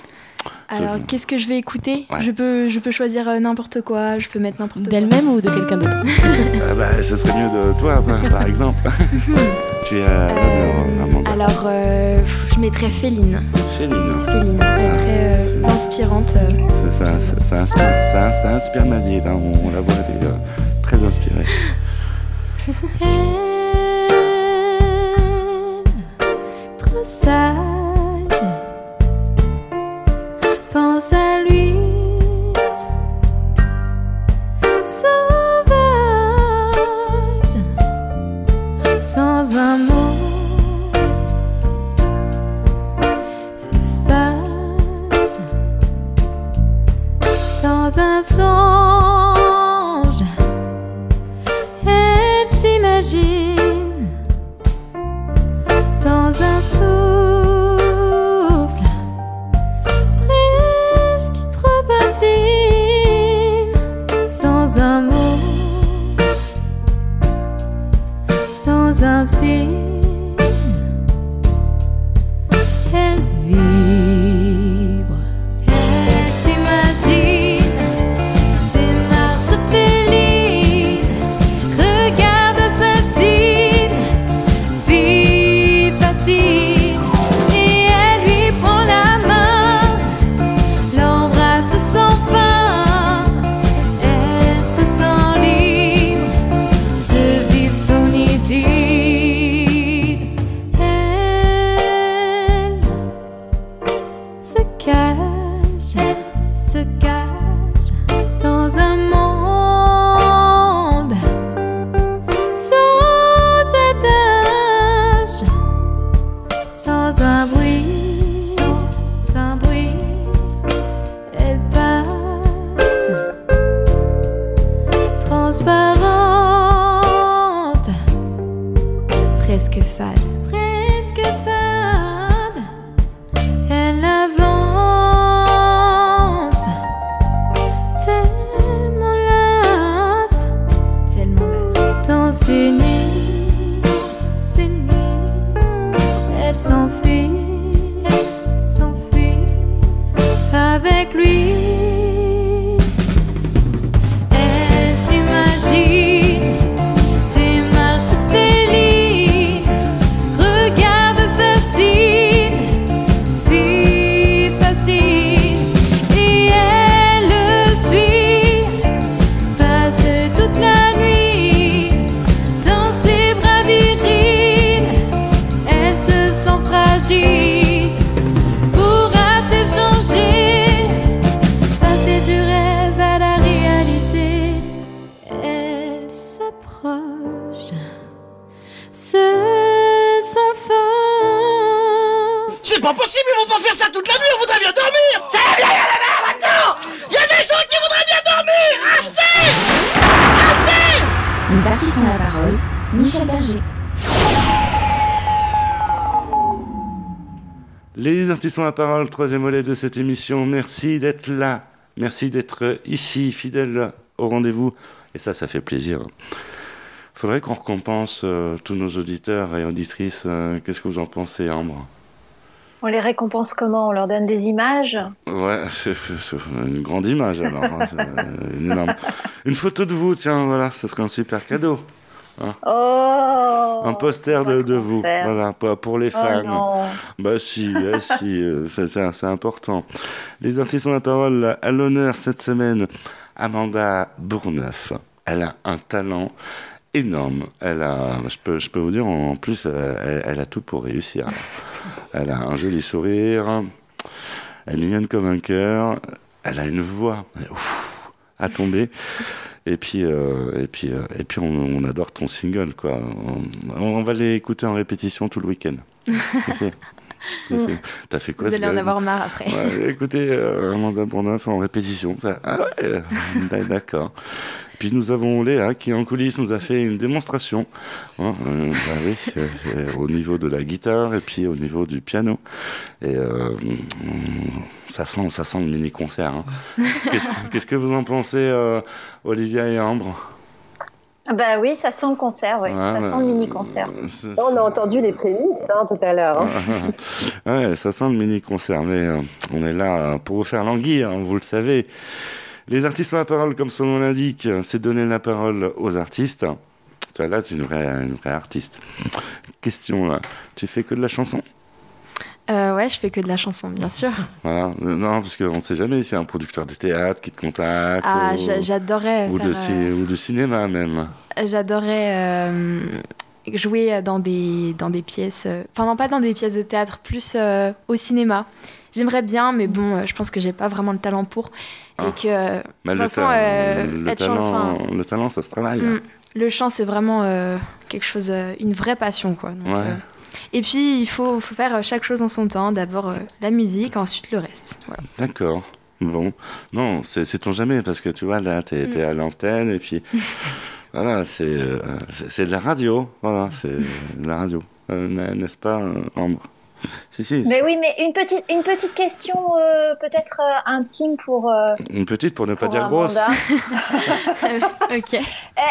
Alors, Ce- qu'est-ce que je vais écouter? Ouais. je, peux, je peux choisir euh, n'importe quoi, je peux mettre n'importe quoi. D'elle-même ou de quelqu'un d'autre? Ah bah, ce serait mieux de toi, par- par exemple. tu es à l'honneur, Amanda. Alors, euh, pff, je mettrais Féline. Féline. Féline, elle est très euh, inspirante. euh. Ça, ça, ça, ça inspire, ça, ça inspire Nadine. hein. On, on la voit, elle Ont la parole, troisième volet de cette émission. Merci d'être là. Merci d'être ici, fidèle au rendez-vous. Et ça, ça fait plaisir. Faudrait qu'on récompense euh, tous nos auditeurs et auditrices. Euh, Qu'est-ce que vous en pensez, Ambre? On les récompense comment? On leur donne des images? Ouais, c'est une grande image alors. hein, euh, une, énorme- une photo de vous, tiens, voilà, ce serait un super cadeau. Hein. Oh un poster de, de vous, voilà, pour, les Oh fans. bah si, bah si, euh, c'est- important. Les artistes ont la parole à l'honneur cette semaine. Amanda Bourneuf, elle a un talent énorme. Elle a, je peux, je peux vous dire, en plus, euh, elle, elle a tout pour réussir. Elle a un joli sourire, elle est mignonne comme un cœur, elle a une voix ouf, à tomber. Et puis, euh, et puis, euh, et puis on, on adore ton single, quoi. On, on va l'écouter en répétition tout le week-end. T'as fait quoi Vous allez en avoir marre après. Ouais, écoutez, euh, Amanda Bourneuf en répétition. Ah ouais, d'accord. Puis nous avons Léa qui en coulisses nous a fait une démonstration, hein, euh, bah oui, euh, au niveau de la guitare et puis au niveau du piano. Et euh, ça sent, ça sent le mini concert. hein. Qu'est-ce qu'est-ce que vous en pensez, euh, Olivia et Ambre? Bah oui, ça sent le concert, oui. Ouais, ça sent le mini-concert. c'est- On a entendu les prémices hein, tout à l'heure. hein. ouais, ça sent le mini concert, mais euh, on est là pour vous faire languir, hein, vous le savez. Les artistes ont la parole, comme son nom l'indique, c'est donner la parole aux artistes. Toi, là, tu es une vraie, une vraie artiste. Question là, tu fais que de la chanson? Euh, ouais, je fais que de la chanson, bien sûr. Voilà. Euh, Non, parce qu'on ne sait jamais s'il y a un producteur de théâtre qui te contacte. Ah, ou, j'a- j'adorais ou, de, de cinéma même. J'adorais euh, jouer dans des, dans des pièces, euh, enfin non pas dans des pièces de théâtre, plus euh, au cinéma. J'aimerais bien, mais bon, euh, je pense que j'ai pas vraiment le talent pour. Et que, euh, de toute le, façon, ta- euh, le être talent, enfin, le talent, ça se travaille. mm, le chant, c'est vraiment euh, quelque chose, une vraie passion, quoi. Donc, Ouais. euh, et puis, il faut, faut faire chaque chose en son temps. D'abord la musique, ensuite le reste. Voilà. D'accord. Bon, non, c'est ton jamais parce que tu vois là, t'es Mm. es à l'antenne et puis voilà, c'est de la radio, voilà, c'est de la radio, n'est-ce pas, Ambre? Si si. Mais oui, mais une petite, une petite question euh, peut-être euh, intime pour, euh, Une petite pour ne pas pour dire grosse. Ok. Eh,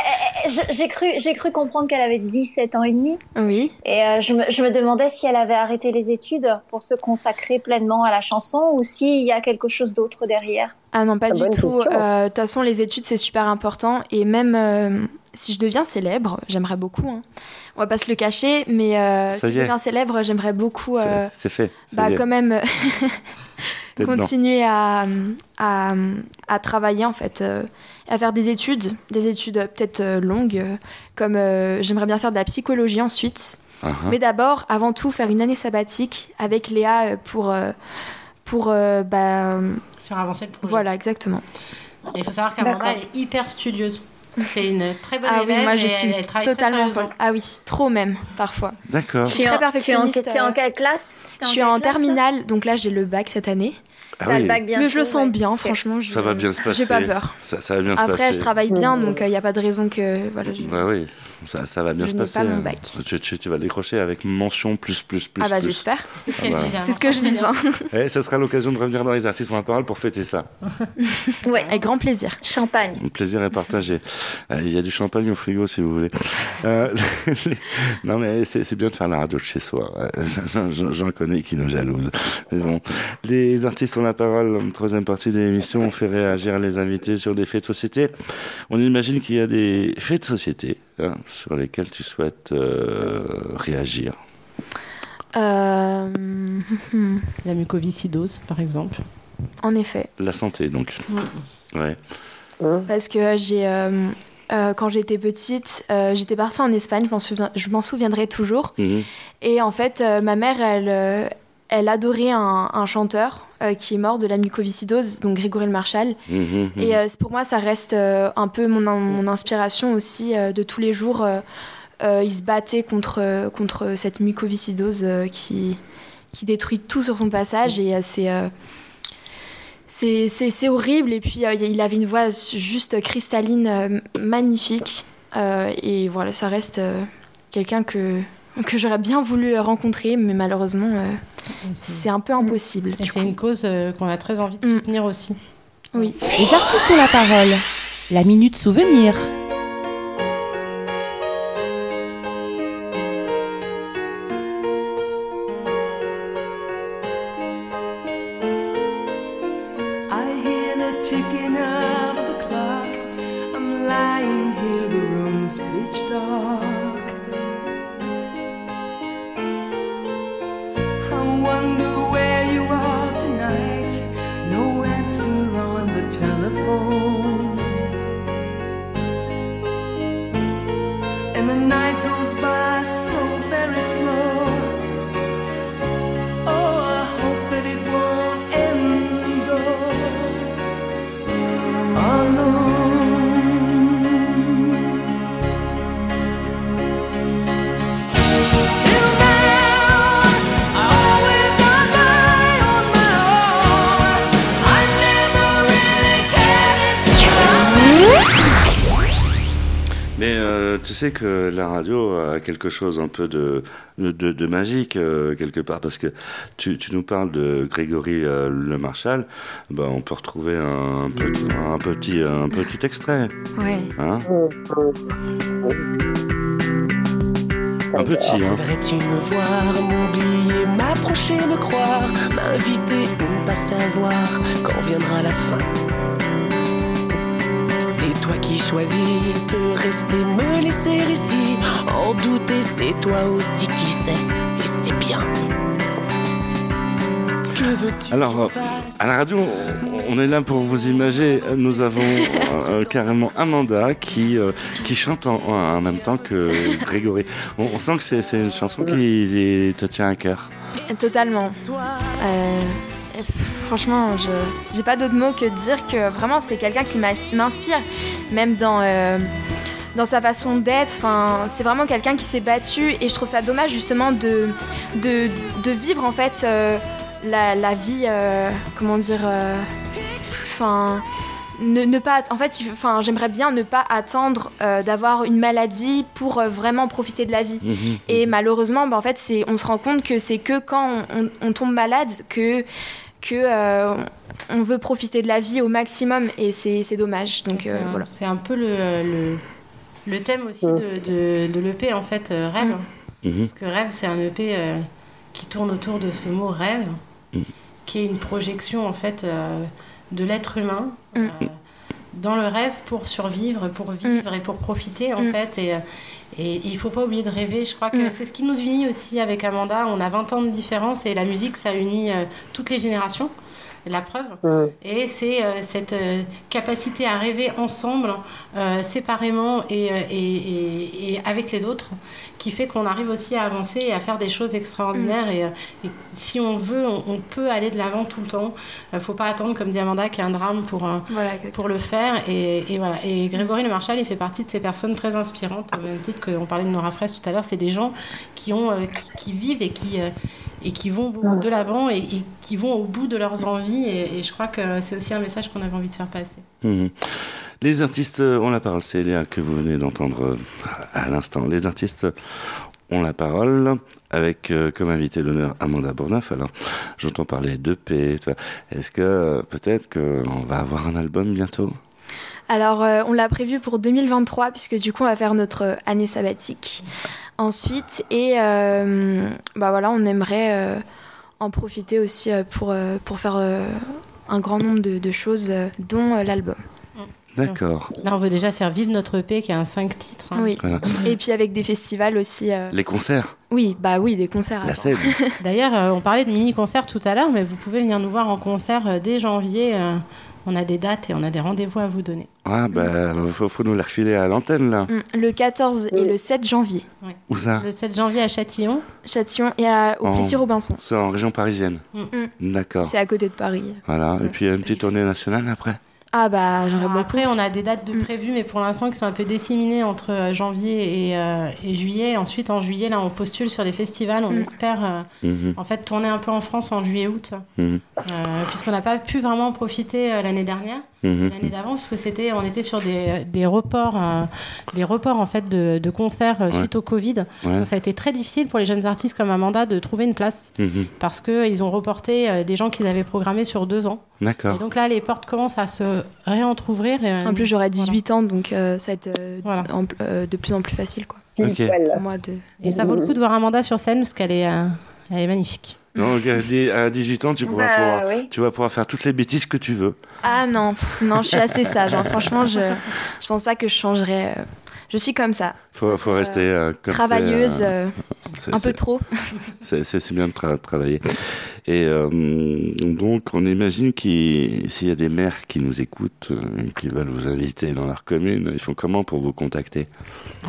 eh, eh, J'ai cru, j'ai cru comprendre qu'elle avait 17 ans et demi. Oui. Et euh, je, me, je me demandais si elle avait arrêté les études pour se consacrer pleinement à la chanson ou s'il y a quelque chose d'autre derrière. Ah non, pas Ah, du tout. Euh, De toute façon, les études, c'est super important. Et même euh, si je deviens célèbre, j'aimerais beaucoup. hein. On va pas se le cacher, mais euh, si deviens célèbre, j'aimerais beaucoup euh, C'est fait. ça bah, quand même continuer à, à, à travailler, en fait, euh, à faire des études, des études euh, peut-être longues, comme euh, j'aimerais bien faire de la psychologie ensuite. Ah. Mais d'abord, avant tout, faire une année sabbatique avec Léa pour, pour euh, bah, Faire avancer le projet. voilà, exactement. Et il faut savoir qu'Amanda, elle est hyper studieuse. C'est une très bonne Ah oui, élève moi je et suis elle, elle travaille très totalement folle. Ah oui, trop même, parfois. D'accord. Je suis très en- tu es en- perfectionniste. tu es en euh, quelle classe? Je en suis en classe, terminale, donc là j'ai le bac cette année. Ah T'as le oui. bac Mais bientôt, je le sens ouais. bien, franchement. je- Ça va bien se passer. J'ai pas peur. Ça, ça va bien se Après, passer. je travaille bien, donc il n'y a pas de raison que. Voilà, je... Bah oui. Ça, ça va bien Je se passer. pas mon bac. Tu, tu- tu vas décrocher avec mention plus, plus, plus. ah bah j'espère. C'est ce qu'elle vise, hein. C'est ce que je vise. hein. Eh, ça sera l'occasion de revenir dans les artistes pour la parole pour fêter ça. Ouais. Avec grand plaisir. Champagne. Le plaisir est partagé. Euh, Il y a du champagne au frigo si vous voulez. Euh, les- non mais c'est bien de faire la radio de chez soi. Euh, J'en j'en connais qui nous jalousent. Mais bon. Les artistes ont la parole. En troisième partie de l'émission, on fait réagir les invités sur des faits de société. On imagine qu'il y a des faits de société hein, sur lesquels tu souhaites euh, réagir. Euh, La mucoviscidose, par exemple. En effet. La santé donc. Ouais. Parce que j'ai, euh, euh, quand j'étais petite, euh, j'étais partie en Espagne, je m'en souviendrai toujours. Mhm. Et en fait, euh, ma mère, elle, elle adorait un, un chanteur euh, qui est mort de la mucoviscidose, donc Grégory Le Marchal. Mhm, Et euh, pour moi, ça reste euh, un peu mon, mon inspiration aussi de tous les jours. Il se battait contre, contre cette mucoviscidose qui, qui détruit tout sur son passage. Et c'est. c'est- horrible et puis il avait une voix juste cristalline, magnifique. Et voilà, ça reste quelqu'un que, que j'aurais bien voulu rencontrer, mais malheureusement, euh, c'est un peu impossible. Et c'est une cause euh, qu'on a très envie de soutenir aussi. Oui. Les artistes ont la parole. La minute souvenir. Tu sais que la radio a quelque chose un peu de, de, de magique euh, quelque part parce que tu, tu nous parles de Grégory euh, Le Marchal, ben, on peut retrouver un, petit, un, petit, un petit extrait. Ouais. Hein un petit, hein. Voudrais-tu me voir, m'oublier, m'approcher, me croire, m'inviter ou ne pas savoir quand viendra la fin? Toi qui choisis de rester, me laisser ici, en douter, c'est toi aussi qui sais, et c'est bien. Que veux-tu Alors, euh, à la radio, on- est là pour vous imager. Nous avons euh, carrément Amanda qui, euh, qui chante en, en même temps que Grégory. On, on sent que c'est c'est une chanson qui te tient à cœur. Totalement. Euh, franchement, je j'ai pas d'autre mot que de dire que vraiment c'est quelqu'un qui m'inspire, même dans euh, dans sa façon d'être. Enfin, c'est vraiment quelqu'un qui s'est battu et je trouve ça dommage justement de de, de vivre en fait euh, la, la vie, euh, comment dire, enfin. ne, ne pas, en fait, enfin, j'aimerais bien ne pas attendre euh, d'avoir une maladie pour euh, vraiment profiter de la vie. Mhm. Et malheureusement, bah, en fait, c'est, on se rend compte que c'est que quand on, on- on tombe malade que que euh, on veut profiter de la vie au maximum et c'est, c'est dommage. Donc euh, C'est un- voilà. C'est un peu le, le, le thème aussi de, de, de l'EP, en fait, euh, rêve. Mhm. Parce que rêve, c'est un EP euh, qui tourne autour de ce mot rêve, Mhm. qui est une projection, en fait, euh, de l'être humain. Mm. Dans le rêve pour survivre, pour vivre et pour profiter en Mm. fait. Et, euh, et il faut pas oublier de rêver. Je crois que Mm. c'est ce qui nous unit aussi avec Amanda. On a 20 ans de différence et la musique, ça unit euh, toutes les générations. La preuve. Et c'est euh, cette euh, capacité à rêver ensemble, euh, séparément et, et, et- et avec les autres, qui fait qu'on arrive aussi à avancer et à faire des choses extraordinaires. Et, euh, et si on veut, on, on peut aller de l'avant tout le temps. Il faut pas attendre, comme dit Amanda, qu'il y ait un drame pour, euh, pour le faire. Et, et voilà. Et Grégory Le Marchal, il fait partie de ces personnes très inspirantes, au même titre qu'on parlait de Nora Fraisse tout à l'heure. C'est des gens qui, ont, euh, qui, qui vivent et qui, euh, et qui vont de l'avant et, et qui vont au bout de leurs envies. Et, et je crois que c'est aussi un message qu'on avait envie de faire passer. Mhm. Les artistes ont la parole, c'est Léa que vous venez d'entendre euh, à l'instant. Les artistes ont la parole avec euh, comme invité d'honneur Amanda Bourneuf. Alors, j'entends parler d'EP. Est-ce que euh, peut-être qu'on va avoir un album bientôt? Alors, euh, on l'a prévu pour 2023, puisque du coup, on va faire notre euh, année sabbatique ensuite. Et euh, bah voilà, on aimerait euh, en profiter aussi euh, pour, euh, pour faire euh, un grand nombre de, de choses, euh, dont euh, l'album. D'accord. Là, on veut déjà faire vivre notre EP qui a un 5 titres. hein. Oui. Voilà. Et puis avec des festivals aussi. euh, Les concerts Oui, bah oui, des concerts. La scène D'ailleurs, euh, on parlait de mini-concerts tout à l'heure, mais vous pouvez venir nous voir en concert euh, dès janvier. On a des dates et on a des rendez-vous à vous donner. Ah, bah, faut, faut nous les refiler à l'antenne, là. Mm, Le 14 et le 7 janvier. Où ça Le 7 janvier à Châtillon. Châtillon et à- au En- Plessis-Robinson. C'est en région parisienne. Mm. D'accord. C'est à côté de Paris. Voilà. Et puis, il y a une petite tournée nationale après Ah bah j'aimerais Alors beaucoup. après, on a des dates de prévues, mais pour l'instant qui sont un peu disséminées entre euh, janvier et, euh, et juillet. Ensuite, en juillet, là, on postule sur des festivals. On Mm. espère euh, Mhm. en fait tourner un peu en France en juillet-août, Mhm. euh, puisqu'on n'a pas pu vraiment en profiter euh, l'année dernière. Mhm. L'année d'avant, puisque c'était, on était sur des, des reports, euh, des reports en fait de, de concerts euh, Ouais. suite au Covid. Ouais. Donc ça a été très difficile pour les jeunes artistes comme Amanda de trouver une place Mhm. parce que ils ont reporté euh, des gens qu'ils avaient programmés sur deux ans. D'accord. Et donc là, les portes commencent à se réentrouvrir. Et, euh, En plus j'aurai 18 ans donc euh, ça va être euh, Voilà. en- euh, de plus en plus facile quoi. Ok. Pour moi de... Et ça vaut le coup de voir Amanda sur scène parce qu'elle est, euh, elle est magnifique. Non, à 18 ans, tu, pourras Bah, pouvoir, oui. tu vas pouvoir faire toutes les bêtises que tu veux. Ah non, non je suis assez sage. hein. Franchement je, je pense pas que je changerais. Euh, Je suis comme ça. Faut, faut rester euh, comme t'es, Travailleuse, euh, euh, un peu trop. C'est bien de tra- travailler. Et euh, donc, on imagine qu'il s'il y a des maires qui nous écoutent, euh, qui veulent vous inviter dans leur commune, ils font comment pour vous contacter?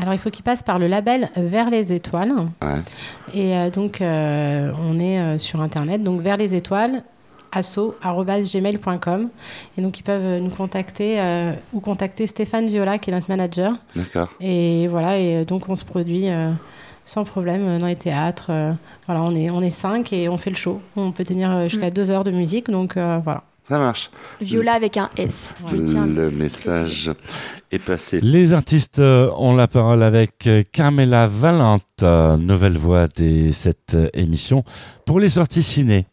Alors il faut qu'il passe par le label Vers les étoiles. Ouais. Et euh, donc euh, on est euh, sur internet, donc Vers les étoiles asso@gmail.com et donc ils peuvent nous contacter euh, ou contacter Stéphane Viola qui est notre manager D'accord. et voilà et donc on se produit euh, sans problème euh, dans les théâtres euh, voilà on est on est cinq et on fait le show on peut tenir jusqu'à deux heures de musique donc euh, voilà Ça marche. Viola avec un S. Je tiens. Le message est passé. Les artistes ont la parole avec Carmela Valente, nouvelle voix de cette émission pour les sorties ciné.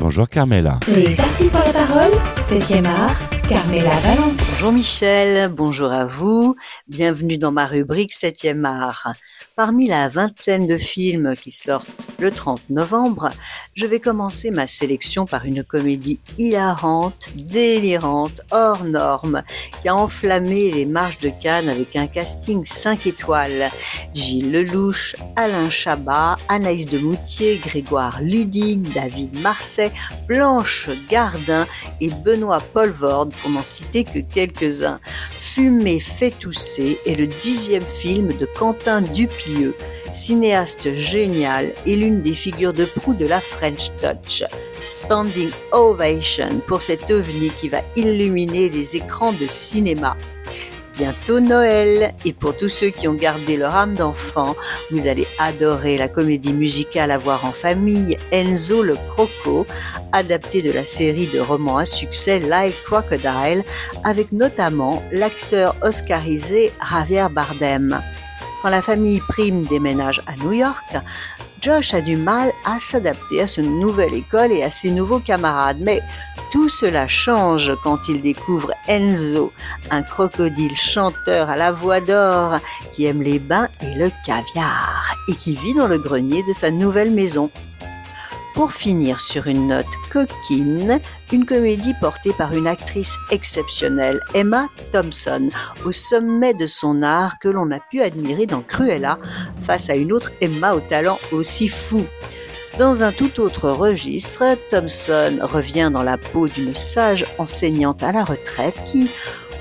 Bonjour Carmela. Les artistes ont la parole, 7e art, Carmela Valente. Bonjour Michel, bonjour à vous, bienvenue dans ma rubrique 7e art. Parmi la vingtaine de films qui sortent le 30 novembre, je vais commencer ma sélection par une comédie hilarante, délirante, hors norme, qui a enflammé les marches de Cannes avec un casting 5 étoiles. Gilles Lelouch, Alain Chabat, Anaïs de Moutier, Grégoire Ludig, David Marseille, Blanche Gardin et Benoît Polvorde, pour n'en citer que quelques-uns. Fumé fait tousser est le dixième film de Quentin Dupieux, cinéaste génial et l'une des figures de proue de la French Touch. Standing Ovation pour cet ovni qui va illuminer les écrans de cinéma. Bientôt Noël, et pour tous ceux qui ont gardé leur âme d'enfant, vous allez adorer la comédie musicale à voir en famille Enzo le Croco, adaptée de la série de romans à succès Live Crocodile, avec notamment l'acteur oscarisé Javier Bardem. Quand la famille Prime déménage à New York, Josh a du mal à s'adapter à cette nouvelle école et à ses nouveaux camarades, mais tout cela change quand il découvre Enzo, un crocodile chanteur à la voix d'or qui aime les bains et le caviar et qui vit dans le grenier de sa nouvelle maison. Pour finir sur une note coquine, une comédie portée par une actrice exceptionnelle, Emma Thompson, au sommet de son art que l'on a pu admirer dans Cruella face à une autre Emma au talent aussi fou. Dans un tout autre registre, Thompson revient dans la peau d'une sage enseignante à la retraite qui,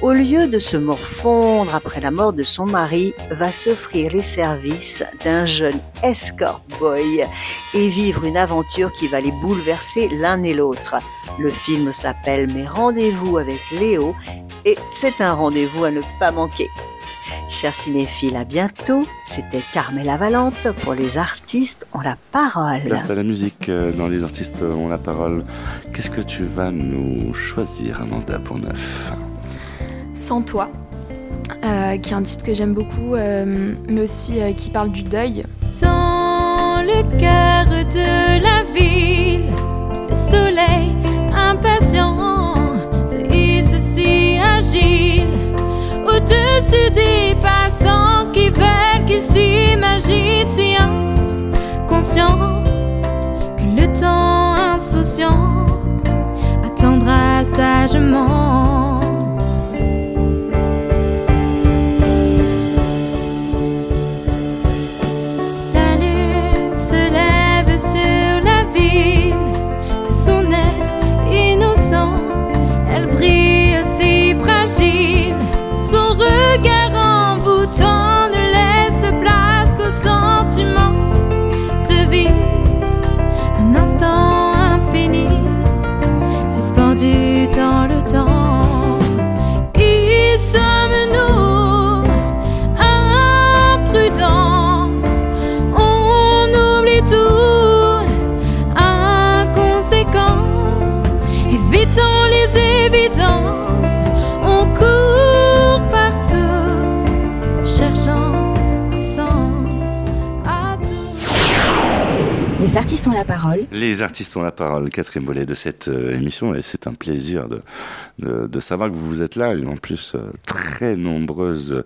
au lieu de se morfondre après la mort de son mari, va s'offrir les services d'un jeune escort boy et vivre une aventure qui va les bouleverser l'un et l'autre. Le film s'appelle Mes rendez-vous avec Léo et c'est un rendez-vous à ne pas manquer. Chers cinéphiles, à bientôt. C'était Carmela Valente pour les artistes ont la parole. Place à la musique euh, dans Les artistes ont la parole. Qu'est-ce que tu vas nous choisir, Amanda Bourneuf? Sans toi, euh, qui est un titre que j'aime beaucoup, euh, mais aussi euh, qui parle du deuil. Dans le cœur de la ville, au-dessus des passants qui veulent, qui s'imaginent si que le temps insouciant attendra sagement? Les artistes ont la parole. Les artistes ont la parole, quatrième volet de cette euh, émission, et c'est un plaisir de, de, de savoir que vous êtes là, et en plus euh, très nombreuses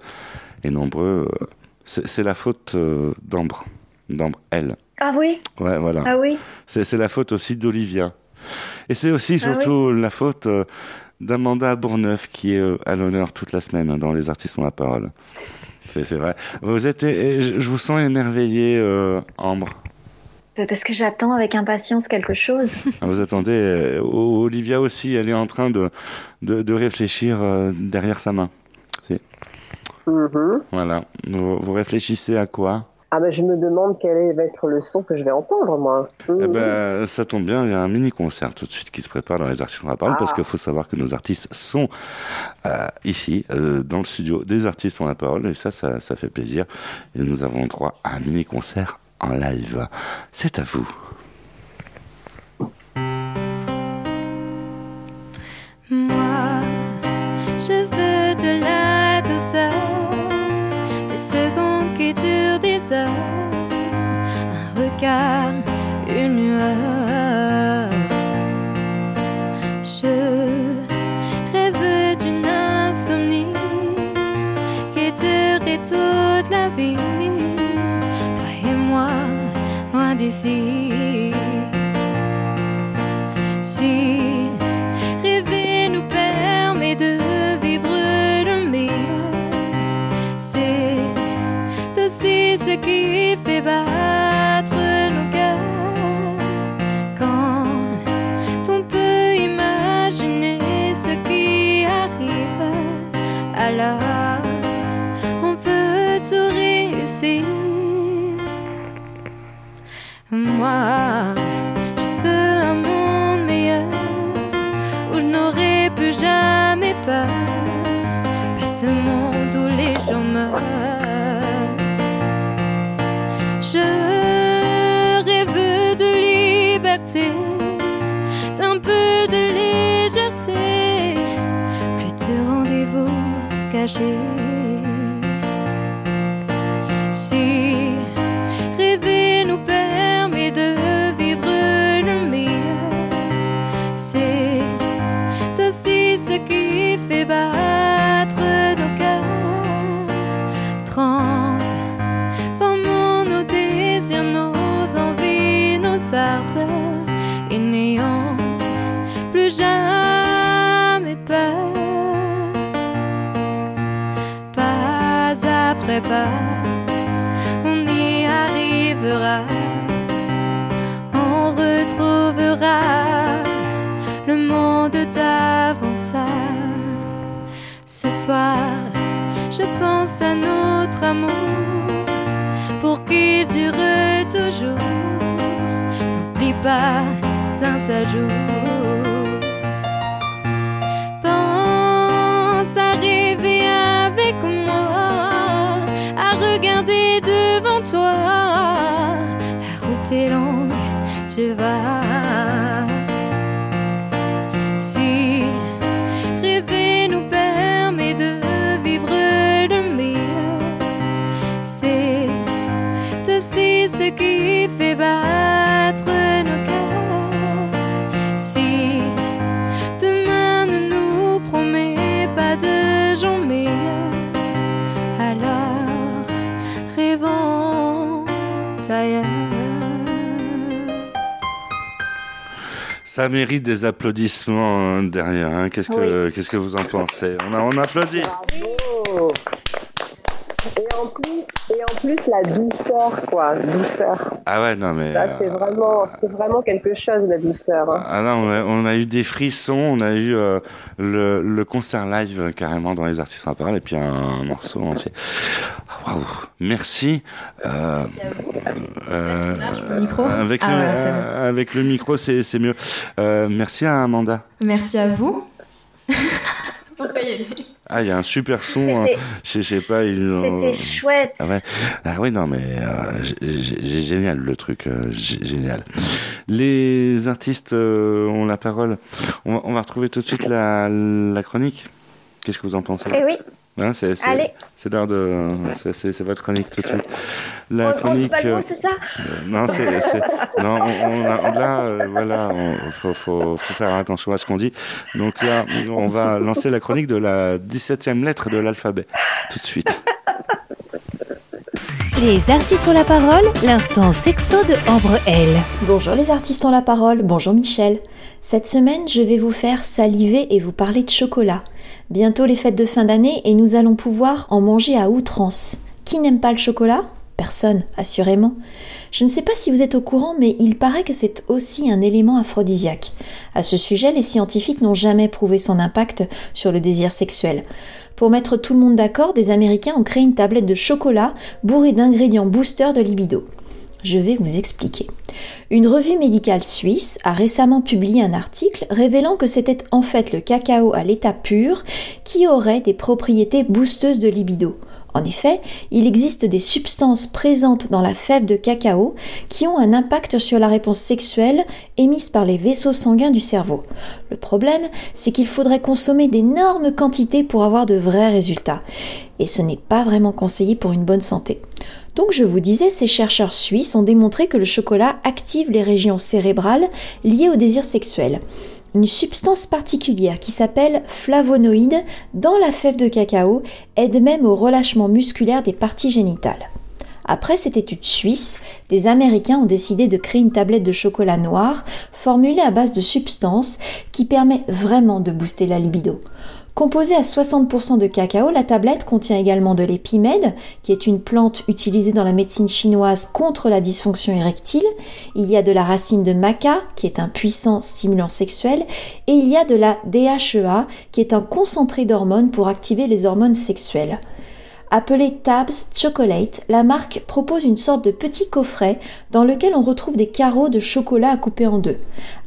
et nombreux. euh, c'est la faute euh, d'Ambre, d'Ambre, elle. Ah oui? Ouais, voilà. Ah oui C'est c'est la faute aussi d'Olivia. Et c'est aussi Ah surtout la faute euh, d'Amanda Bourneuf qui est euh, à l'honneur toute la semaine hein, dans Les artistes ont la parole. C'est c'est vrai. Vous êtes, et je je vous sens émerveillé, euh, Ambre. Euh, Parce que j'attends avec impatience quelque chose. Ah, Vous attendez, euh, Olivia aussi, elle est en train de, de, de réfléchir euh, derrière sa main. C'est- Voilà. Vous, vous réfléchissez à quoi? Ah ben, je me demande quel va être le son que je vais entendre, moi. Eh Mhm. ben, ça tombe bien, il y a un mini-concert tout de suite qui se prépare dans les artistes on la parole, parce Ah. qu'il faut savoir que nos artistes sont euh, ici, euh, dans le studio des artistes ont la parole, et ça, ça, ça fait plaisir. Et nous avons droit à un mini-concert en live. C'est à vous. Moi, je veux de la douceur, des secondes qui durent des heures, un regard, une lueur. Je rêve d'une insomnie qui durerait toute la vie, d'ici. Si rêver nous permet de vivre le meilleur, c'est aussi ce qui fait battre nos cœurs. Quand on peut imaginer ce qui arrive, alors on peut tout réussir. Moi, je veux un monde meilleur où je n'aurai plus jamais peur. Pas ce monde où les gens meurent. Je rêve de liberté, d'un peu de légèreté, plus de rendez-vous cachés. Ce qui fait battre nos cœurs. Transformons nos désirs, nos envies, nos ardeurs, et n'ayons plus jamais peur. Pas après pas, je pense à notre amour pour qu'il dure toujours. N'oublie pas un seul jour. Pense à rêver avec moi, à regarder devant toi. La route est longue, tu vas. Ailleurs. Ça mérite des applaudissements euh, derrière. hein. Qu'est-ce que qu'est-ce que vous en pensez? On, a, on applaudit. Bravo et en plus, et en plus la douceur, quoi, douceur. Ah ouais, non mais. Ça, c'est euh, vraiment, c'est vraiment quelque chose, la douceur. hein. Ah non, on a, on a eu des frissons, on a eu euh, le, le concert live euh, carrément dans les artistes en parole et puis un, morceau entier. Waouh, merci. Euh, euh, Avec, Ah, le, euh, avec le micro, c'est c'est mieux. Euh, merci à Amanda. Merci à vous. Pourquoi y aller? Ah, il y a un super son. hein. C'était- Je sais pas, ils ont- C'était chouette. Ah ouais. Ah oui, non, mais euh, génial le truc, euh, génial. Les artistes euh, ont la parole. On va, on va retrouver tout de suite la, la chronique. Qu'est-ce que vous en pensez? Eh oui. Hein, c'est, c'est- Allez. c'est l'heure de. C'est, c'est- c'est votre chronique tout de suite. On La ne compte chronique. pas le mot, euh, c'est ça? euh, non, c'est, c'est- non, on, on a- là, euh, voilà, on- faut, faut, faut faire attention à ce qu'on dit. Donc là, on va lancer la chronique de la 17e lettre de l'alphabet tout de suite. Les artistes ont la parole, l'instant sexo de Ambre L. Bonjour les artistes ont la parole, bonjour Michel. Cette semaine, je vais vous faire saliver et vous parler de chocolat. Bientôt les fêtes de fin d'année et nous allons pouvoir en manger à outrance. Qui n'aime pas le chocolat? Personne, assurément. Je ne sais pas si vous êtes au courant, mais il paraît que c'est aussi un élément aphrodisiaque. À ce sujet, les scientifiques n'ont jamais prouvé son impact sur le désir sexuel. Pour mettre tout le monde d'accord, des Américains ont créé une tablette de chocolat bourrée d'ingrédients boosters de libido. Je vais vous expliquer. Une revue médicale suisse a récemment publié un article révélant que c'était en fait le cacao à l'état pur qui aurait des propriétés boosteuses de libido. En effet, il existe des substances présentes dans la fève de cacao qui ont un impact sur la réponse sexuelle émise par les vaisseaux sanguins du cerveau. Le problème, c'est qu'il faudrait consommer d'énormes quantités pour avoir de vrais résultats. Et ce n'est pas vraiment conseillé pour une bonne santé. Donc je vous disais, ces chercheurs suisses ont démontré que le chocolat active les régions cérébrales liées au désir sexuel. Une substance particulière qui s'appelle flavonoïde dans la fève de cacao aide même au relâchement musculaire des parties génitales. Après cette étude suisse, des Américains ont décidé de créer une tablette de chocolat noir formulée à base de substances qui permet vraiment de booster la libido. Composée à 60% de cacao, la tablette contient également de l'épimède, qui est une plante utilisée dans la médecine chinoise contre la dysfonction érectile. Il y a de la racine de maca, qui est un puissant stimulant sexuel. Et il y a de la DHEA, qui est un concentré d'hormones pour activer les hormones sexuelles. Appelé Tabs Chocolate, la marque propose une sorte de petit coffret dans lequel on retrouve des carreaux de chocolat à couper en deux.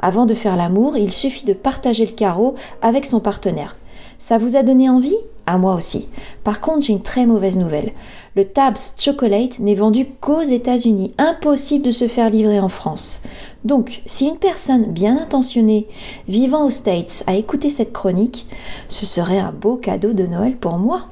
Avant de faire l'amour, il suffit de partager le carreau avec son partenaire. Ça vous a donné envie? À moi aussi. Par contre, j'ai une très mauvaise nouvelle. Le Tabs Chocolate n'est vendu qu'aux États-Unis. Impossible de se faire livrer en France. Donc, si une personne bien intentionnée vivant aux States a écouté cette chronique, ce serait un beau cadeau de Noël pour moi.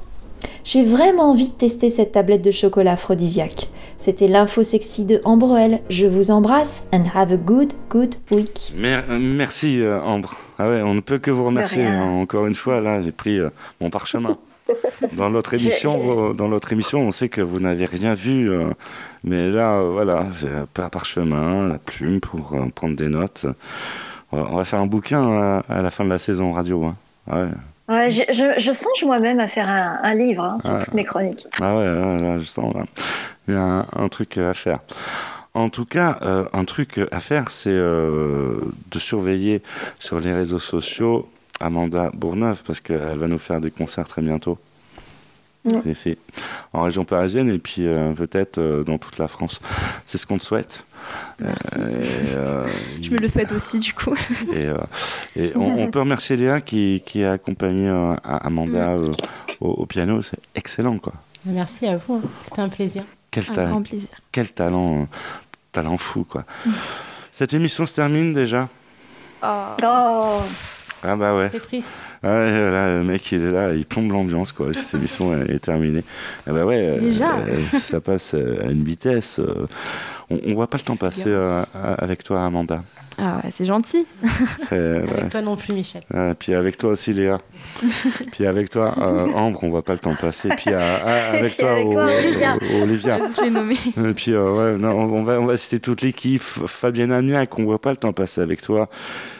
J'ai vraiment envie de tester cette tablette de chocolat aphrodisiaque. C'était l'info sexy de Ambroel. Je vous embrasse and have a good, good week. Euh, merci euh, Ambre. Ah ouais, on ne peut que vous remercier. hein. Encore une fois, là, j'ai pris euh, mon parchemin. Dans l'autre émission, je- dans l'autre émission, on sait que vous n'avez rien vu, euh, mais là, euh, voilà, c'est un parchemin, la plume pour prendre des notes. On va, faire un bouquin à la fin de la saison radio. hein. Ouais. Ouais, je, je, je songe moi-même à faire un, un livre hein, sur Ah. toutes mes chroniques. Ah ouais, là, là, je sens là. Il y a un, un truc à faire. En tout cas, euh, un truc à faire, c'est euh, de surveiller sur les réseaux sociaux Amanda Bourneuf, parce qu'elle va nous faire des concerts très bientôt. Mm. Ici, en région parisienne et puis euh, peut-être euh, dans toute la France. C'est ce qu'on te souhaite. Merci. Euh, et, euh, Je me le souhaite aussi, du coup. et, euh, et on, on peut remercier Léa qui, qui a accompagné euh, Amanda euh, au, au piano. C'est excellent, quoi. Merci à vous, hein. c'était un plaisir. Quel, Un talent, grand plaisir. quel talent, euh, talent fou, quoi. Cette émission se termine déjà. Oh. Ah bah ouais. C'est triste. Ah ouais, là, le mec il est là, il plombe l'ambiance quoi. Cette émission est, est terminée. Ah bah ouais. euh, Déjà euh, Ça passe à une vitesse. euh, On, on voit pas le temps passer euh, avec toi, Amanda. Ah ouais, c'est gentil. Ouais. Avec toi non plus, Michel. Ouais, puis avec toi aussi, Léa. puis avec toi, euh, Ambre, on voit pas le temps passer. Puis euh, ah, avec Puis toi, avec O- toi, Olivia. Et puis, euh, ouais, non, on va, on va citer toute l'équipe. Fabienne Amiac, on voit pas le temps passer avec toi.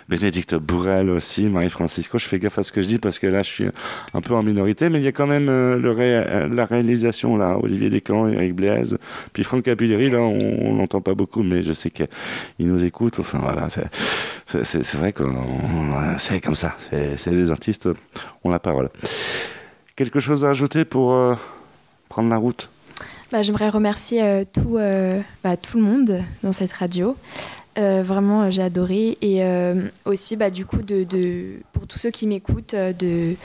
Bénédicte Bourrel aussi, Marie-Francisco. Je fais gaffe à ce que je dis parce que là, je suis un peu en minorité, mais il y a quand même euh, le euh, la réalisation, là. Olivier Descamps, Eric Blaise. Puis Franck Capilleri, là, on, on l'entend pas beaucoup, mais je sais qu'il nous écoute. Enfin, voilà, c'est- vrai que c'est comme ça. C'est les artistes ont la parole. Quelque chose à ajouter pour euh, prendre la route? Bah, J'aimerais remercier euh, tout, euh, bah, tout le monde dans cette radio. Euh, vraiment, euh, j'ai adoré. Et euh, aussi, bah, du coup, de, de- pour tous ceux qui m'écoutent, de,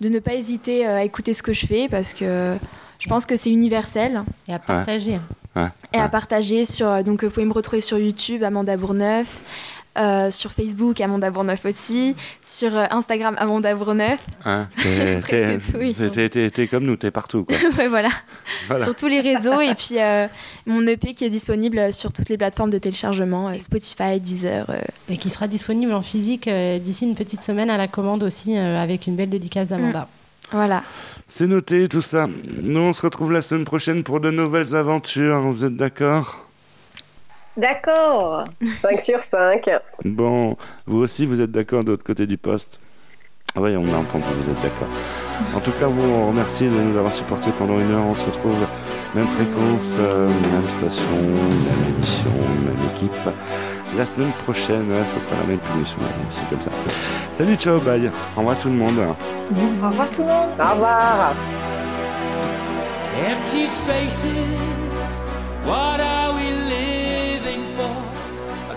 de ne pas hésiter à écouter ce que je fais parce que je pense que c'est universel. Et à partager. Ouais. Et à partager sur. Donc, vous pouvez me retrouver sur YouTube, Amanda Bourneuf. Euh, sur Facebook, Amanda Bourneuf aussi. Sur euh, Instagram, Amanda Bourneuf. Hein, t'es- Presque t'es- tout, oui. t'es- t'es- T'es comme nous, t'es partout. Quoi. ouais, voilà. Voilà. Sur tous les réseaux. et puis, euh, mon EP qui est disponible sur toutes les plateformes de téléchargement euh, Spotify, Deezer. euh. Et qui sera disponible en physique euh, d'ici une petite semaine à la commande aussi, euh, avec une belle dédicace d'Amanda. Voilà. C'est noté tout ça. Nous, on se retrouve la semaine prochaine pour de nouvelles aventures. Vous êtes d'accord? D'accord. 5 sur 5. Bon, vous aussi, vous êtes d'accord de l'autre côté du poste? Oui, on a entendu, vous êtes d'accord. En tout cas, vous, on remercie de nous avoir supportés pendant une heure. On se retrouve même fréquence, euh, même station, même émission, même équipe. La semaine prochaine, ouais, ça sera la même punition. C'est comme ça. Salut, ciao, bye. Au revoir tout le monde. Bisous. Au revoir tout le monde. Au revoir. Empty spaces, what are we living?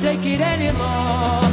take it anymore.